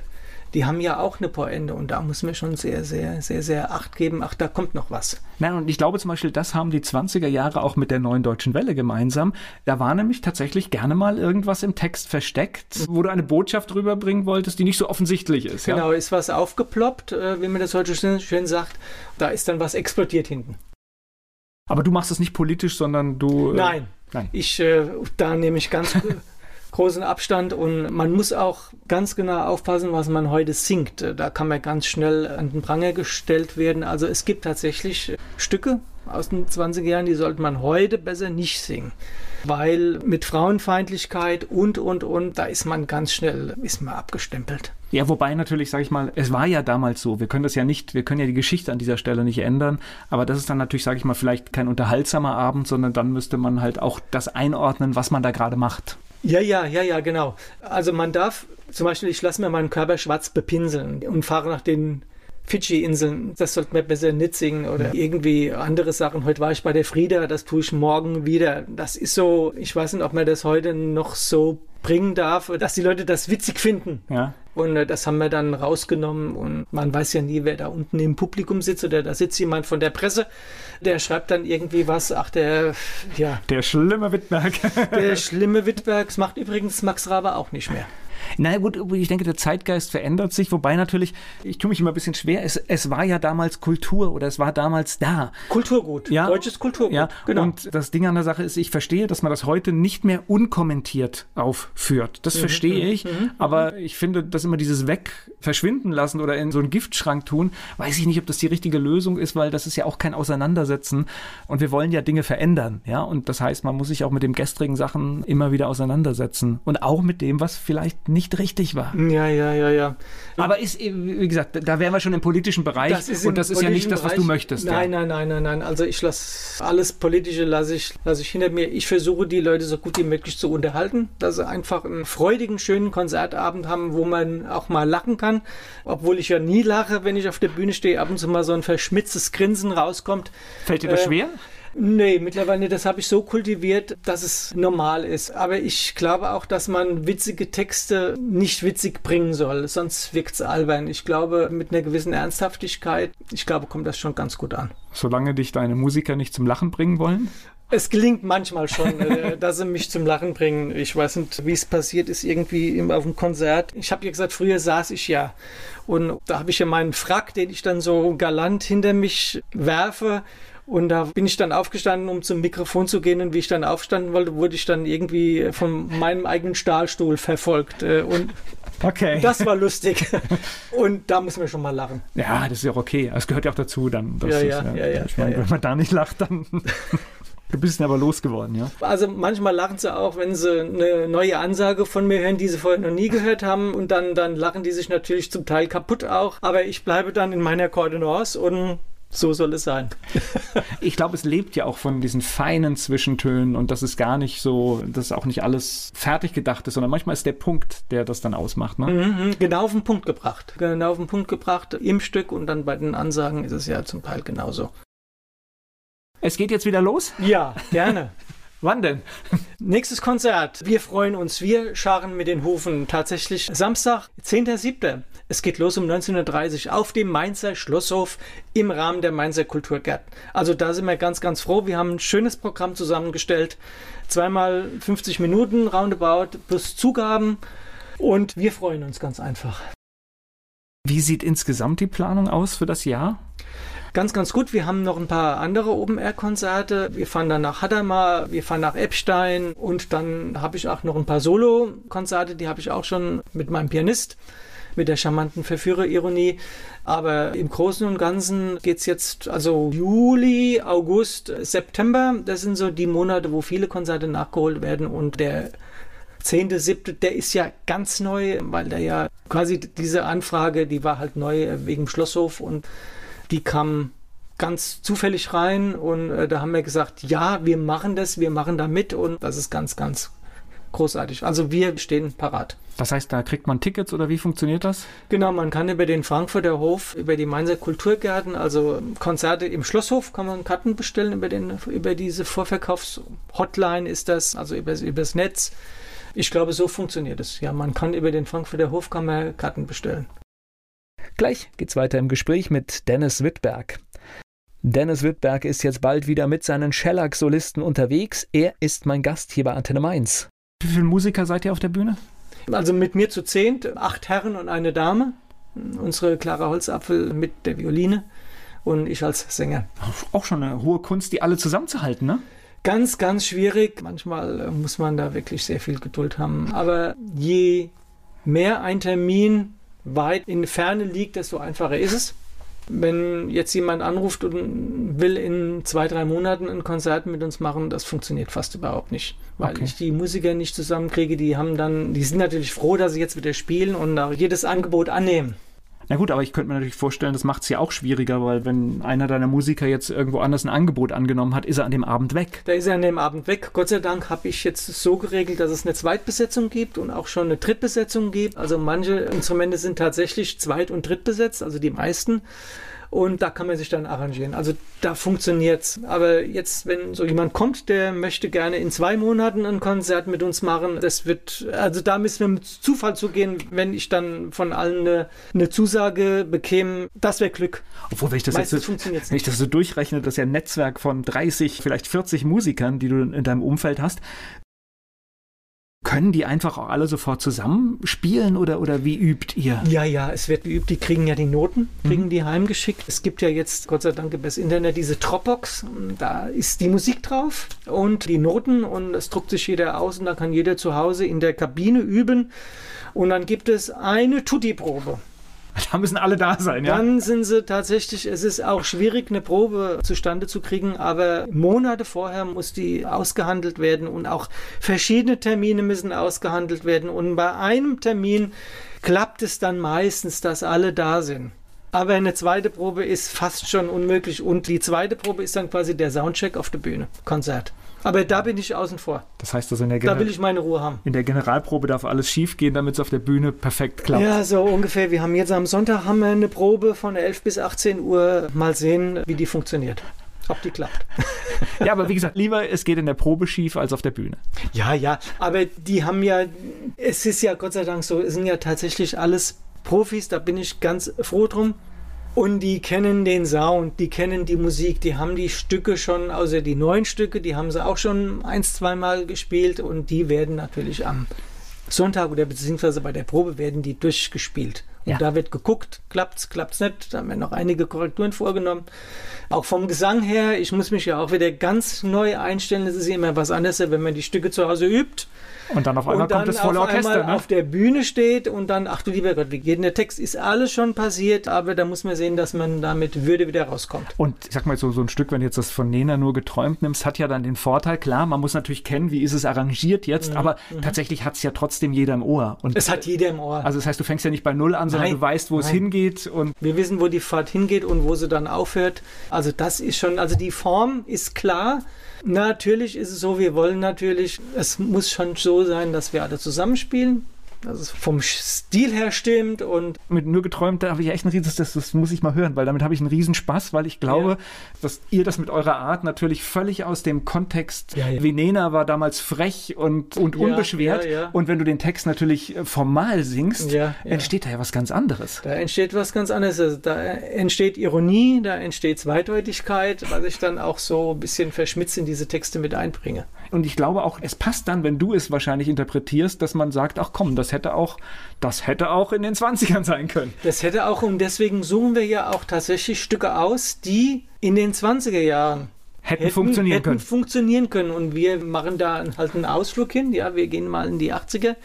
die haben ja auch eine Pointe und da muss man schon sehr, sehr, sehr, sehr Acht geben. Ach, da kommt noch was. Nein, und ich glaube zum Beispiel, das haben die 20er Jahre auch mit der neuen deutschen Welle gemeinsam. Da war nämlich tatsächlich gerne mal irgendwas im Text versteckt, wo du eine Botschaft rüberbringen wolltest, die nicht so offensichtlich ist. Genau, Ja? ist was aufgeploppt, äh, wie man das heute schön, schön sagt. Da ist dann was explodiert hinten. Aber du machst es nicht politisch, sondern du. äh, Nein, Nein. ich, äh, da nehme ich ganz großen Abstand und man muss auch ganz genau aufpassen, was man heute singt. Da kann man ganz schnell an den Pranger gestellt werden. Also es gibt tatsächlich Stücke aus den 20er Jahren, die sollte man heute besser nicht singen. Weil mit Frauenfeindlichkeit und, und, und, da ist man ganz schnell, ist man abgestempelt. Ja, wobei natürlich, sage ich mal, es war ja damals so. Wir können das ja nicht, wir können ja die Geschichte an dieser Stelle nicht ändern. Aber das ist dann natürlich, sage ich mal, vielleicht kein unterhaltsamer Abend, sondern dann müsste man halt auch das einordnen, was man da gerade macht. Ja, ja, ja, ja, genau. Also man darf zum Beispiel, ich lasse mir meinen Körper schwarz bepinseln und fahre nach den Fidschi-Inseln. Das sollte man besser nicht singen oder irgendwie andere Sachen. Heute war ich bei der Frieda, das tue ich morgen wieder. Das ist so, ich weiß nicht, ob man das heute noch so bringen darf, dass die Leute das witzig finden. Ja. Und äh, das haben wir dann rausgenommen und man weiß ja nie, wer da unten im Publikum sitzt oder da sitzt jemand von der Presse, der schreibt dann irgendwie was, ach der, ja, Der schlimme Wittberg. der schlimme Wittberg, das macht übrigens Max Rabe auch nicht mehr. Na gut, ich denke, der Zeitgeist verändert sich, wobei natürlich, ich tue mich immer ein bisschen schwer, es, es war ja damals Kultur oder es war damals da. Kulturgut, Ja. deutsches Kulturgut, Ja, genau. und das Ding an der Sache ist, ich verstehe, dass man das heute nicht mehr unkommentiert aufführt. Das verstehe ich, aber ich finde, dass immer dieses Weg verschwinden lassen oder in so einen Giftschrank tun, weiß ich nicht, ob das die richtige Lösung ist, weil das ist ja auch kein Auseinandersetzen und wir wollen ja Dinge verändern, ja, und das heißt, man muss sich auch mit den gestrigen Sachen immer wieder auseinandersetzen und auch mit dem, was vielleicht nicht richtig war. Ja, ja, ja, ja. Aber ist, wie gesagt, da wären wir schon im politischen Bereich Das ist und das ist ja nicht das, was du möchtest. Nein, ja. nein, nein, nein, nein. Also ich lasse alles Politische lasse ich, lasse ich hinter mir. Ich versuche die Leute so gut wie möglich zu unterhalten, dass sie einfach einen freudigen, schönen Konzertabend haben, wo man auch mal lachen kann. Obwohl ich ja nie lache, wenn ich auf der Bühne stehe, ab und zu mal so ein verschmitztes Grinsen rauskommt. Fällt dir das Äh, schwer? Nee, mittlerweile. Das habe ich so kultiviert, dass es normal ist. Aber ich glaube auch, dass man witzige Texte nicht witzig bringen soll, sonst wirkt es albern. Ich glaube, mit einer gewissen Ernsthaftigkeit, ich glaube, kommt das schon ganz gut an. Solange dich deine Musiker nicht zum Lachen bringen wollen? Es gelingt manchmal schon, äh, dass sie mich zum Lachen bringen. Ich weiß nicht, wie es passiert ist, irgendwie im- auf dem Konzert. Ich habe ja gesagt, früher saß ich ja. Und da habe ich ja meinen Frack, den ich dann so galant hinter mich werfe. Und da bin ich dann aufgestanden, um zum Mikrofon zu gehen. Und wie ich dann aufstanden wollte, wurde ich dann irgendwie von meinem eigenen Stahlstuhl verfolgt. Äh, Und Okay. das war lustig. Und da müssen wir schon mal lachen. ja, das ist ja auch okay. Es gehört ja auch dazu dann. Ja, das, ja, ja, ja, Ich meine, ja, wenn man da nicht lacht, dann. du bist aber losgeworden, ja. Also manchmal lachen sie auch, wenn sie eine neue Ansage von mir hören, die sie vorher noch nie gehört haben. Und dann, dann lachen die sich natürlich zum Teil kaputt auch. Aber ich bleibe dann in meiner Koordinance und so soll es sein. Ich glaube, es lebt ja auch von diesen feinen Zwischentönen und das ist gar nicht so, dass auch nicht alles fertig gedacht ist, sondern manchmal ist der Punkt, der das dann ausmacht. Ne? Mhm, genau auf den Punkt gebracht. Genau auf den Punkt gebracht im Stück und dann bei den Ansagen ist es ja zum Teil genauso. Es geht jetzt wieder los. Ja, gerne. Wann denn? Nächstes Konzert. Wir freuen uns. Wir scharen mit den Hufen. Tatsächlich Samstag, 10.07. Es geht los um 19.30 Uhr auf dem Mainzer Schlosshof im Rahmen der Mainzer Kulturgärten. Also da sind wir ganz, ganz froh. Wir haben ein schönes Programm zusammengestellt. Zweimal 50 Minuten roundabout plus Zugaben. Und wir freuen uns ganz einfach. Wie sieht insgesamt die Planung aus für das Jahr? Ganz, ganz gut. Wir haben noch ein paar andere Open-Air-Konzerte. Wir fahren dann nach Hadamar, wir fahren nach Eppstein und dann habe ich auch noch ein paar Solo-Konzerte, die habe ich auch schon mit meinem Pianist, mit der charmanten Verführer-Ironie. Aber im Großen und Ganzen geht's jetzt, also Juli, August, September, das sind so die Monate, wo viele Konzerte nachgeholt werden und der zehnte, siebte, der ist ja ganz neu, weil der ja quasi diese Anfrage, die war halt neu wegen Schlosshof und die kam ganz zufällig rein und äh, da haben wir gesagt, ja, wir machen das, wir machen da mit und das ist ganz, ganz großartig. Also wir stehen parat. Das heißt, da kriegt man Tickets oder wie funktioniert das? Genau, man kann über den Frankfurter Hof, über die Mainzer Kulturgärten, also Konzerte im Schlosshof, kann man Karten bestellen über, den, über diese Vorverkaufs-Hotline ist das, also über, übers Netz. Ich glaube, so funktioniert es. Ja, man kann über den Frankfurter Hof kann man Karten bestellen. Gleich geht's weiter im Gespräch mit Dennis Wittberg. Dennis Wittberg ist jetzt bald wieder mit seinen Shellac-Solisten unterwegs. Er ist mein Gast hier bei Antenne Mainz. Wie viele Musiker seid ihr auf der Bühne? Also mit mir zu zehnt, acht Herren und eine Dame. Unsere Clara Holzapfel mit der Violine und ich als Sänger. Auch schon eine hohe Kunst, die alle zusammenzuhalten, ne? Ganz, ganz schwierig. Manchmal äh, muss man da wirklich sehr viel Geduld haben. Aber je mehr ein Termin weit in Ferne liegt, desto einfacher ist es. Wenn jetzt jemand anruft und will in zwei, drei Monaten ein Konzert mit uns machen, das funktioniert fast überhaupt nicht. Weil Okay. ich die Musiker nicht zusammenkriege, die haben dann, die sind natürlich froh, dass sie jetzt wieder spielen und auch jedes Angebot annehmen. Na gut, aber ich könnte mir natürlich vorstellen, das macht es ja auch schwieriger, weil wenn einer deiner Musiker jetzt irgendwo anders ein Angebot angenommen hat, ist er an dem Abend weg. Da ist er an dem Abend weg. Gott sei Dank habe ich jetzt so geregelt, dass es eine Zweitbesetzung gibt und auch schon eine Drittbesetzung gibt. Also manche Instrumente sind tatsächlich zweit- und drittbesetzt, also die meisten. Und da kann man sich dann arrangieren. Also da funktioniert's. Aber jetzt, wenn so jemand kommt, der möchte gerne in zwei Monaten ein Konzert mit uns machen, das wird, also da müssen wir mit Zufall zugehen, wenn ich dann von allen eine, eine Zusage bekäme. Das wäre Glück. Obwohl, wenn ich das Meistens jetzt wenn ich das so durchrechne, das ist ja ein Netzwerk von 30, vielleicht 40 Musikern, die du in deinem Umfeld hast. Können die einfach auch alle sofort zusammenspielen oder, oder wie übt ihr? Ja, ja, es wird geübt. Die kriegen ja die Noten, kriegen die heimgeschickt. Es gibt ja jetzt, Gott sei Dank, über das Internet diese Dropbox. Da ist die Musik drauf und die Noten und das druckt sich jeder aus und da kann jeder zu Hause in der Kabine üben. Und dann gibt es eine Tutti-Probe. Da müssen alle da sein, ja. Dann sind sie tatsächlich, es ist auch schwierig, eine Probe zustande zu kriegen, aber Monate vorher muss die ausgehandelt werden und auch verschiedene Termine müssen ausgehandelt werden. Und bei einem Termin klappt es dann meistens, dass alle da sind. Aber eine zweite Probe ist fast schon unmöglich. Und die zweite Probe ist dann quasi der Soundcheck auf der Bühne, Konzert. Aber da bin ich außen vor. Das heißt also in der, Da Gener will ich meine Ruhe haben. in der Generalprobe darf alles schief gehen, damit es auf der Bühne perfekt klappt. Ja, so ungefähr. Wir haben jetzt am Sonntag haben wir eine Probe von 11 bis 18 Uhr. Mal sehen, wie die funktioniert. Ob die klappt. Ja, aber wie gesagt, lieber es geht in der Probe schief als auf der Bühne. Ja, ja, aber die haben ja, es ist ja Gott sei Dank so, es sind ja tatsächlich alles Profis, da bin ich ganz froh drum. Und die kennen den Sound, die kennen die Musik, die haben die Stücke schon, also die neuen Stücke, die haben sie auch schon ein, zweimal gespielt und die werden natürlich am Sonntag oder beziehungsweise bei der Probe werden die durchgespielt. Und Ja. da wird geguckt, klappt's, klappt's nicht. Da haben wir noch einige Korrekturen vorgenommen. Auch vom Gesang her, ich muss mich ja auch wieder ganz neu einstellen. Das ist ja immer was anderes, wenn man die Stücke zu Hause übt Und dann auf einmal dann kommt das volle Orchester. Ne? auf der Bühne steht und dann, ach du lieber Gott, wie geht denn der Text? Ist alles schon passiert, aber da muss man sehen, dass man da mit Würde wieder rauskommt. Und ich sag mal so, so ein Stück, wenn du jetzt das von Nena nur geträumt nimmst, hat ja dann den Vorteil, klar, man muss natürlich kennen, wie ist es arrangiert jetzt, aber tatsächlich hat es ja trotzdem jeder im Ohr. Und Mhm, Es hat jeder im Ohr. also das heißt, du fängst ja nicht bei Null an, sondern Nein, du weißt, wo es nein. hingeht und Wir wissen, wo die Fahrt hingeht und wo sie dann aufhört. Also das ist schon, also die Form ist klar. Natürlich ist es so, wir wollen natürlich, es muss schon so sein, dass wir alle zusammenspielen, dass es vom Stil her stimmt und mit nur geträumt, da habe ich echt ein riesen, das, das muss ich mal hören, weil damit habe ich einen riesen Spaß, weil ich glaube, Ja. dass ihr das mit eurer Art natürlich völlig aus dem Kontext, Ja, ja. Venena war damals frech und, und unbeschwert und wenn du den Text natürlich äh, formal singst, entsteht da ja was ganz anderes. Da entsteht was ganz anderes. Also da entsteht Ironie, da entsteht Zweideutigkeit, was ich dann auch so ein bisschen verschmitzt in diese Texte mit einbringe. Und ich glaube auch, es passt dann, wenn du es wahrscheinlich interpretierst, dass man sagt, ach komm, das hätte auch, das hätte auch in den 20ern sein können. Das hätte auch, und deswegen suchen wir ja auch tatsächlich Stücke aus, die in den 20er Jahren Hätten, funktionieren hätten können. funktionieren können. Und wir machen da halt einen Ausflug hin. Ja, wir gehen mal in die 80er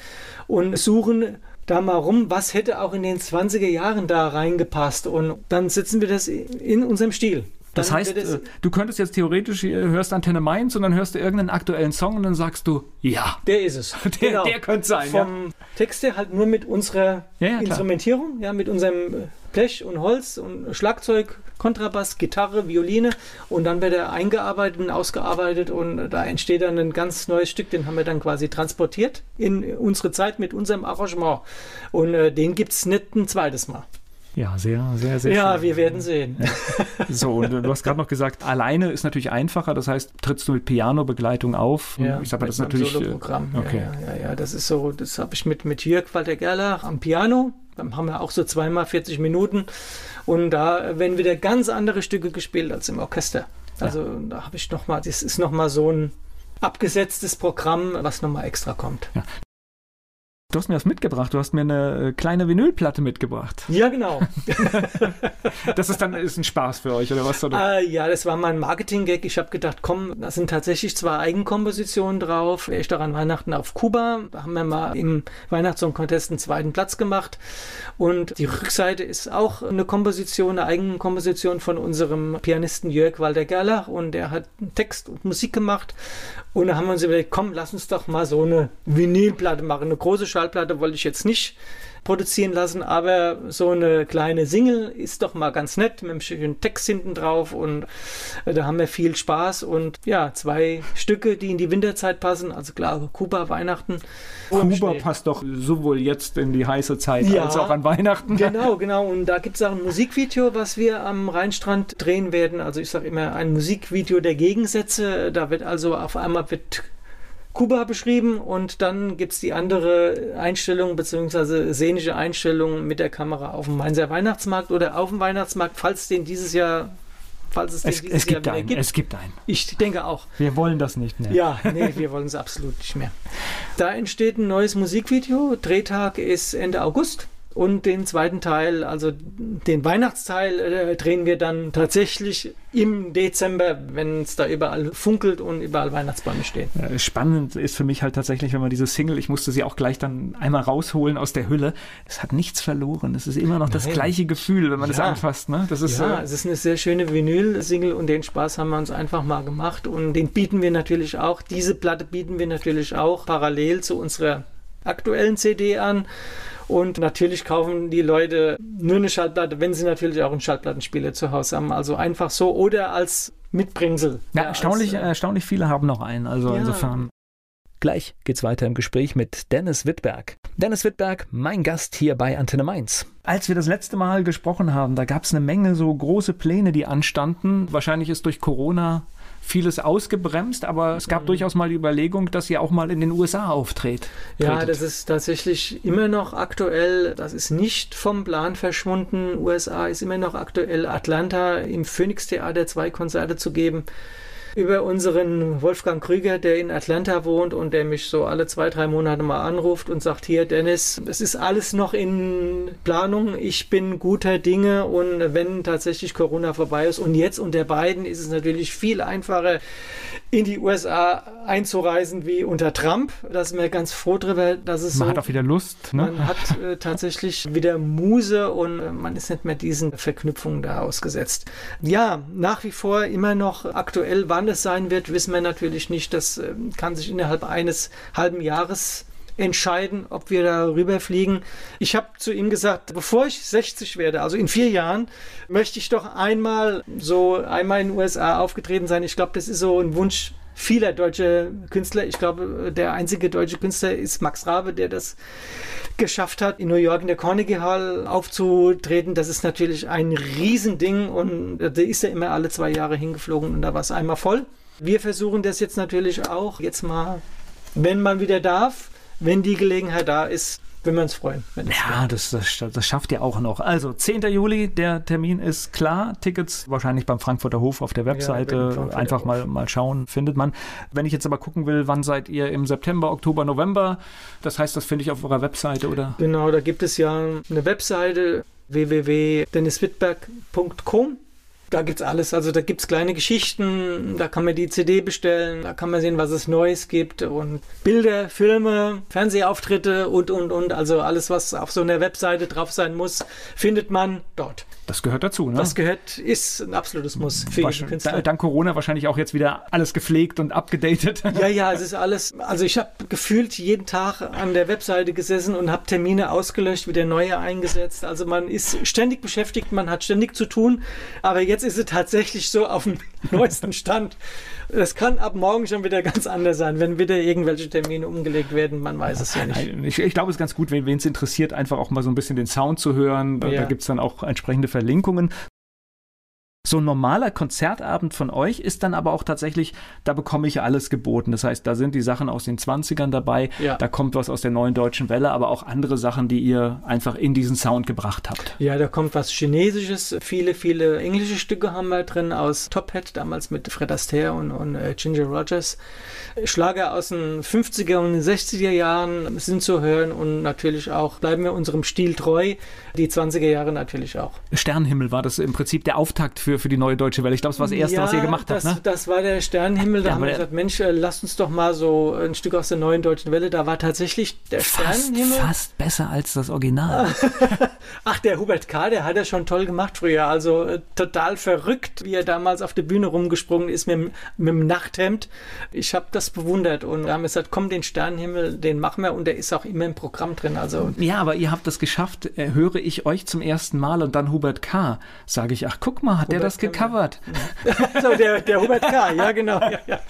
und suchen da mal rum, was hätte auch in den 20er Jahren da reingepasst. Und dann setzen wir das in unserem Stil. Das heißt, es- äh, du könntest jetzt theoretisch, äh, hörst Antenne Mainz und dann hörst du irgendeinen aktuellen Song und dann sagst du, ja. Der ist es. Der- der könnte sein, ja. Vom Text her halt nur mit unserer Ja, ja. Instrumentierung, ja, mit unserem äh, Blech und Holz und Schlagzeug, Kontrabass, Gitarre, Violine und dann wird er eingearbeitet und ausgearbeitet und da entsteht dann ein ganz neues Stück, den haben wir dann quasi transportiert in unsere Zeit mit unserem Arrangement und äh, den gibt es nicht ein zweites Mal. Ja, sehr, sehr, sehr ja, schön. wir werden sehen. So, und äh, du hast gerade noch gesagt, alleine ist natürlich einfacher, das heißt, trittst du mit Piano-Begleitung auf. Ja, ich sag mal, das ist natürlich. äh, Soloprogramm. Okay. Ja, ja, ja, das ist so, das habe ich mit, mit Jörg Walter Gerlach am Piano. Dann haben wir auch so zweimal 40 Minuten. Und da werden wieder ganz andere Stücke gespielt als im Orchester. Also da habe ich nochmal, das ist nochmal so ein abgesetztes Programm, was nochmal extra kommt. Du hast mir was mitgebracht, du hast mir eine äh, kleine Vinylplatte mitgebracht. Ja, genau. Das ist dann ist ein Spaß für euch, oder was? Oder? Äh, ja, das war mein Marketing-Gag. Ich habe gedacht, komm, da sind tatsächlich zwei Eigenkompositionen drauf. Ich daran Weihnachten auf Kuba. Da haben wir mal im Weihnachtssong-Contest einen zweiten Platz gemacht. Und die Rückseite ist auch eine Komposition, eine Eigenkomposition von unserem Pianisten Jörg Walter Gerlach. Und der hat Text und Musik gemacht. Und da haben wir uns überlegt, komm, lass uns doch mal so eine Vinylplatte machen. Eine große Schallplatte wollte ich jetzt nicht produzieren lassen, aber so eine kleine Single ist doch mal ganz nett mit einem schönen Text hinten drauf und äh, da haben wir viel Spaß und ja, zwei Stücke, die in die Winterzeit passen, also klar, Kuba, Weihnachten. Kuba passt doch sowohl jetzt in die heiße Zeit Ja. als auch an Weihnachten. Genau, genau. Und da gibt es auch ein Musikvideo, was wir am Rheinstrand drehen werden. Also ich sage immer ein Musikvideo der Gegensätze. Da wird also auf einmal wird Kuba beschrieben und dann gibt es die andere Einstellung bzw. szenische Einstellung mit der Kamera auf dem Mainzer Weihnachtsmarkt oder auf dem Weihnachtsmarkt, falls den dieses Jahr, falls es den Es, dieses es gibt einen, gibt. es gibt einen. Ich denke auch. Wir wollen das nicht mehr. Ja, nee, wir wollen es absolut nicht mehr. Da entsteht ein neues Musikvideo. Drehtag ist Ende August. Und den zweiten Teil, also den Weihnachtsteil, äh, drehen wir dann tatsächlich im Dezember, wenn es da überall funkelt und überall Weihnachtsbäume stehen. Spannend ist für mich halt tatsächlich, wenn man diese Single, ich musste sie auch gleich dann einmal rausholen aus der Hülle. Es hat nichts verloren. Es ist immer noch das Nein. gleiche Gefühl, wenn man es Ja. anfasst. Ne? Das ist ja, äh, es ist eine sehr schöne Vinyl-Single und den Spaß haben wir uns einfach mal gemacht und den bieten wir natürlich auch, diese Platte bieten wir natürlich auch parallel zu unserer aktuellen CD an. Und natürlich kaufen die Leute nur eine Schallplatte, wenn sie natürlich auch einen Schallplattenspieler zu Hause haben. Also einfach so oder als Mitbringsel. ja, als, erstaunlich, äh, erstaunlich viele haben noch einen. Also Ja. insofern. Gleich geht's weiter im Gespräch mit Dennis Wittberg. Dennis Wittberg, mein Gast hier bei Antenne Mainz. Als wir das letzte Mal gesprochen haben, da gab es eine Menge so große Pläne, die anstanden. Wahrscheinlich ist durch Corona vieles ausgebremst, aber es Mhm. gab durchaus mal die Überlegung, dass ihr auch mal in den USA auftritt. Ja, das ist tatsächlich immer noch aktuell. Das ist nicht vom Plan verschwunden. USA ist immer noch aktuell. Atlanta im Phoenix Theater zwei Konzerte zu geben. Über unseren Wolfgang Krüger, der in Atlanta wohnt und der mich so alle zwei, drei Monate mal anruft und sagt, hier Dennis, es ist alles noch in Planung. Ich bin guter Dinge und wenn tatsächlich Corona vorbei ist und jetzt unter beiden ist es natürlich viel einfacher, in die USA einzureisen wie unter Trump. Da sind wir ganz froh drüber, dass es man so hat auch wieder Lust. Ne? man hat äh, tatsächlich wieder Muse und äh, man ist nicht mehr diesen Verknüpfungen da ausgesetzt. Ja, nach wie vor immer noch aktuell, wann es sein wird, wissen wir natürlich nicht. Das äh, kann sich innerhalb eines halben Jahres entscheiden, ob wir da rüberfliegen. Ich habe zu ihm gesagt, bevor ich 60 werde, also in vier Jahren, möchte ich doch einmal so einmal in den USA aufgetreten sein. Ich glaube, das ist so ein Wunsch vieler deutsche Künstler. Ich glaube, der einzige deutsche Künstler ist Max Rabe, der das geschafft hat, in New York in der Carnegie Hall aufzutreten. Das ist natürlich ein Riesending und da ist er immer alle zwei Jahre hingeflogen und da war es einmal voll. Wir versuchen das jetzt natürlich auch, jetzt mal, wenn man wieder darf, wenn die Gelegenheit da ist, würden wir uns freuen. Ja, das, das, das schafft ihr auch noch. Also, 10. Juli, der Termin ist klar. Tickets wahrscheinlich beim Frankfurter Hof auf der Webseite. Frankfurter Einfach mal, mal schauen, findet man. Wenn ich jetzt aber gucken will, wann seid ihr im September, Oktober, November? Das heißt, das finde ich auf eurer Webseite, oder? Genau, da gibt es ja eine Webseite www.denniswittberg.com. Da gibt's alles. Also da gibt's kleine Geschichten, da kann man die CD bestellen, da kann man sehen, was es Neues gibt und Bilder, Filme, Fernsehauftritte und, und, und. Also alles, was auf so einer Webseite drauf sein muss, findet man dort. Das gehört dazu, ne? Das gehört, ist ein absolutes Muss für jeden Künstler. Dank Corona wahrscheinlich auch jetzt wieder alles gepflegt und abgedatet. Ja, ja, es ist alles. Also ich habe gefühlt jeden Tag an der Webseite gesessen und habe Termine ausgelöscht, wieder neue eingesetzt. Also man ist ständig beschäftigt, man hat ständig zu tun. Aber jetzt ist es tatsächlich so auf dem neuesten Stand. Das kann ab morgen schon wieder ganz anders sein, wenn wieder irgendwelche Termine umgelegt werden. Man weiß es ja nicht. Ich, ich glaube, es ist ganz gut, wenn wen es interessiert, einfach auch mal so ein bisschen den Sound zu hören. Da, Ja. da gibt es dann auch entsprechende Verlinkungen. So ein normaler Konzertabend von euch ist dann aber auch tatsächlich, da bekomme ich alles geboten. Das heißt, da sind die Sachen aus den 20ern dabei, Ja. da kommt was aus der neuen deutschen Welle, aber auch andere Sachen, die ihr einfach in diesen Sound gebracht habt. Ja, da kommt was Chinesisches. Viele, viele englische Stücke haben wir drin aus Top Hat, damals mit Fred Astaire und, und äh, Ginger Rogers. Schlager aus den 50er und den 60er Jahren sind zu hören und natürlich auch bleiben wir unserem Stil treu. Die 20er Jahre natürlich auch. Sternenhimmel war das im Prinzip der Auftakt für, für die neue deutsche Welle. Ich glaube, das war das Erste, was ihr gemacht das, habt. Ne? Das war der Sternenhimmel. Da Ja, haben wir der- gesagt, Mensch, äh, lasst uns doch mal so ein Stück aus der neuen deutschen Welle. Da war tatsächlich der Fast, Sternenhimmel. fast besser als das Original. Ach, der Hubert K., der hat ja schon toll gemacht früher. Also äh, total verrückt, wie er damals auf der Bühne rumgesprungen ist mit, dem- mit dem Nachthemd. Ich habe das bewundert und wir haben gesagt, komm, den Sternenhimmel, den machen wir und der ist auch immer im Programm drin. Also Ja, aber ihr habt das geschafft, äh, höre ich euch zum ersten Mal und dann Hubert K. Sage ich, ach guck mal, hat der das gecovert? so, der, der Hubert K., ja genau. Ja, ja.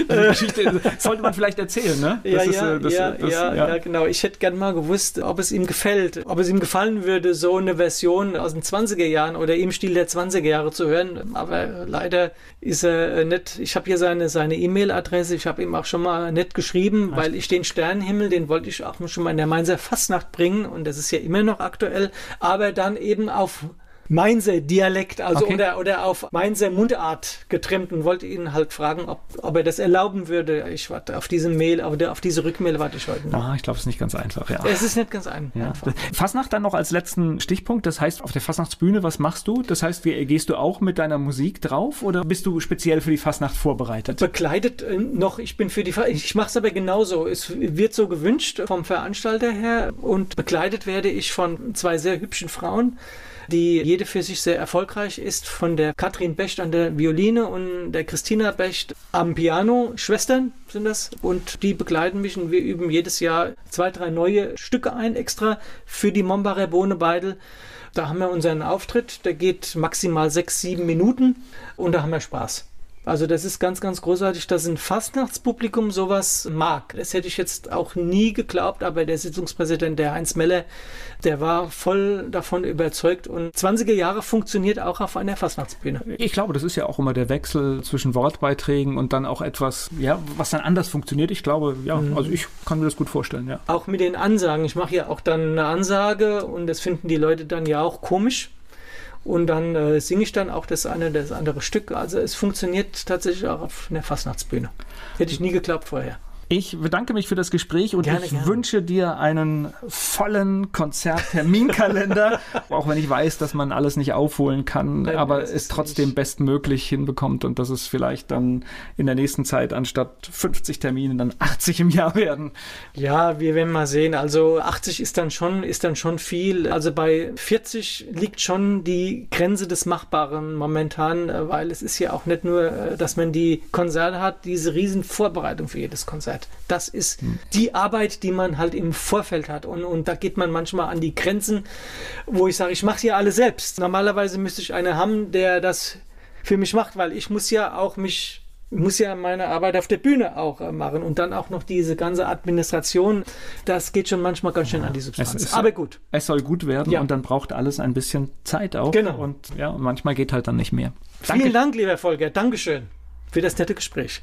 Die Geschichte sollte man vielleicht erzählen, ne? Ja, ist, ja, äh, das- ja, das- ja, ja, genau. Ich hätte gern mal gewusst, ob es ihm gefällt, ob es ihm gefallen würde, so eine Version aus den 20er Jahren oder im Stil der 20er Jahre zu hören. Aber leider ist er äh, nicht. Ich habe hier seine seine E-Mail-Adresse. Ich habe ihm auch schon mal nett geschrieben, weil ich den Sternenhimmel, den wollte ich auch schon mal in der Mainzer Fastnacht bringen und das ist ja immer noch aktuell. Aber dann eben auf Mainzer Dialekt, also Okay. oder, oder auf Mainzer Mundart getrimmt und wollte ihn halt fragen, ob, ob er das erlauben würde. Ich warte auf diese Mail, auf, auf diese Rückmail warte ich heute noch. Ah, ich glaube, es ist nicht ganz einfach, ja. Es ist nicht ganz ein, Ja. einfach. Fasnacht dann noch als letzten Stichpunkt. Das heißt, auf der Fasnachtsbühne, was machst du? Das heißt, wie, gehst du auch mit deiner Musik drauf oder bist du speziell für die Fasnacht vorbereitet? Bekleidet äh, noch, ich bin für die, Ver ich mache es aber genauso. Es wird so gewünscht vom Veranstalter her und bekleidet werde ich von zwei sehr hübschen Frauen, die jede für sich sehr erfolgreich ist, von der Katrin Becht an der Violine und der Christina Becht am Piano. Schwestern sind das und die begleiten mich und wir üben jedes Jahr zwei, drei neue Stücke ein, extra für die Mombacher Bohnebeidel. Da haben wir unseren Auftritt, der geht maximal sechs, sieben Minuten und da haben wir Spaß. Also das ist ganz, ganz großartig, dass ein Fastnachtspublikum sowas mag. Das hätte ich jetzt auch nie geglaubt, aber der Sitzungspräsident, der Heinz Meller, der war voll davon überzeugt und 20er Jahre funktioniert auch auf einer Fastnachtsbühne. Ich glaube, das ist ja auch immer der Wechsel zwischen Wortbeiträgen und dann auch etwas, ja, was dann anders funktioniert. Ich glaube, ja, also ich kann mir das gut vorstellen, ja. Auch mit den Ansagen. Ich mache ja auch dann eine Ansage und das finden die Leute dann ja auch komisch. Und dann äh, singe ich dann auch das eine, das andere Stück. Also es funktioniert tatsächlich auch auf einer Fastnachtsbühne. Hätte ich nie geglaubt vorher. Ich bedanke mich für das Gespräch und Gerne, ich gerne. wünsche dir einen vollen Konzertterminkalender, auch wenn ich weiß, dass man alles nicht aufholen kann, Nein, aber es trotzdem nicht- bestmöglich hinbekommt und dass es vielleicht dann in der nächsten Zeit anstatt 50 Termine dann 80 im Jahr werden. Ja, wir werden mal sehen. Also 80 ist dann schon, ist dann schon viel. Also bei 40 liegt schon die Grenze des Machbaren momentan, äh, weil es ist ja auch nicht nur, äh, dass man die Konzerte hat, diese riesen Vorbereitung für jedes Konzert. Das ist die Arbeit, die man halt im Vorfeld hat. Und, und da geht man manchmal an die Grenzen, wo ich sage, ich mache ja alle selbst. Normalerweise müsste ich einen haben, der das für mich macht, weil ich muss ja auch mich ich muss ja meine Arbeit auf der Bühne auch äh, machen und dann auch noch diese ganze Administration. Das geht schon manchmal ganz schön an die Substanz. ist- Aber gut. Es soll gut werden Ja. und dann braucht alles ein bisschen Zeit auch. Genau. Und ja, und manchmal geht halt dann nicht mehr. Vielen Dank, lieber Volker. Dankeschön für das nette Gespräch.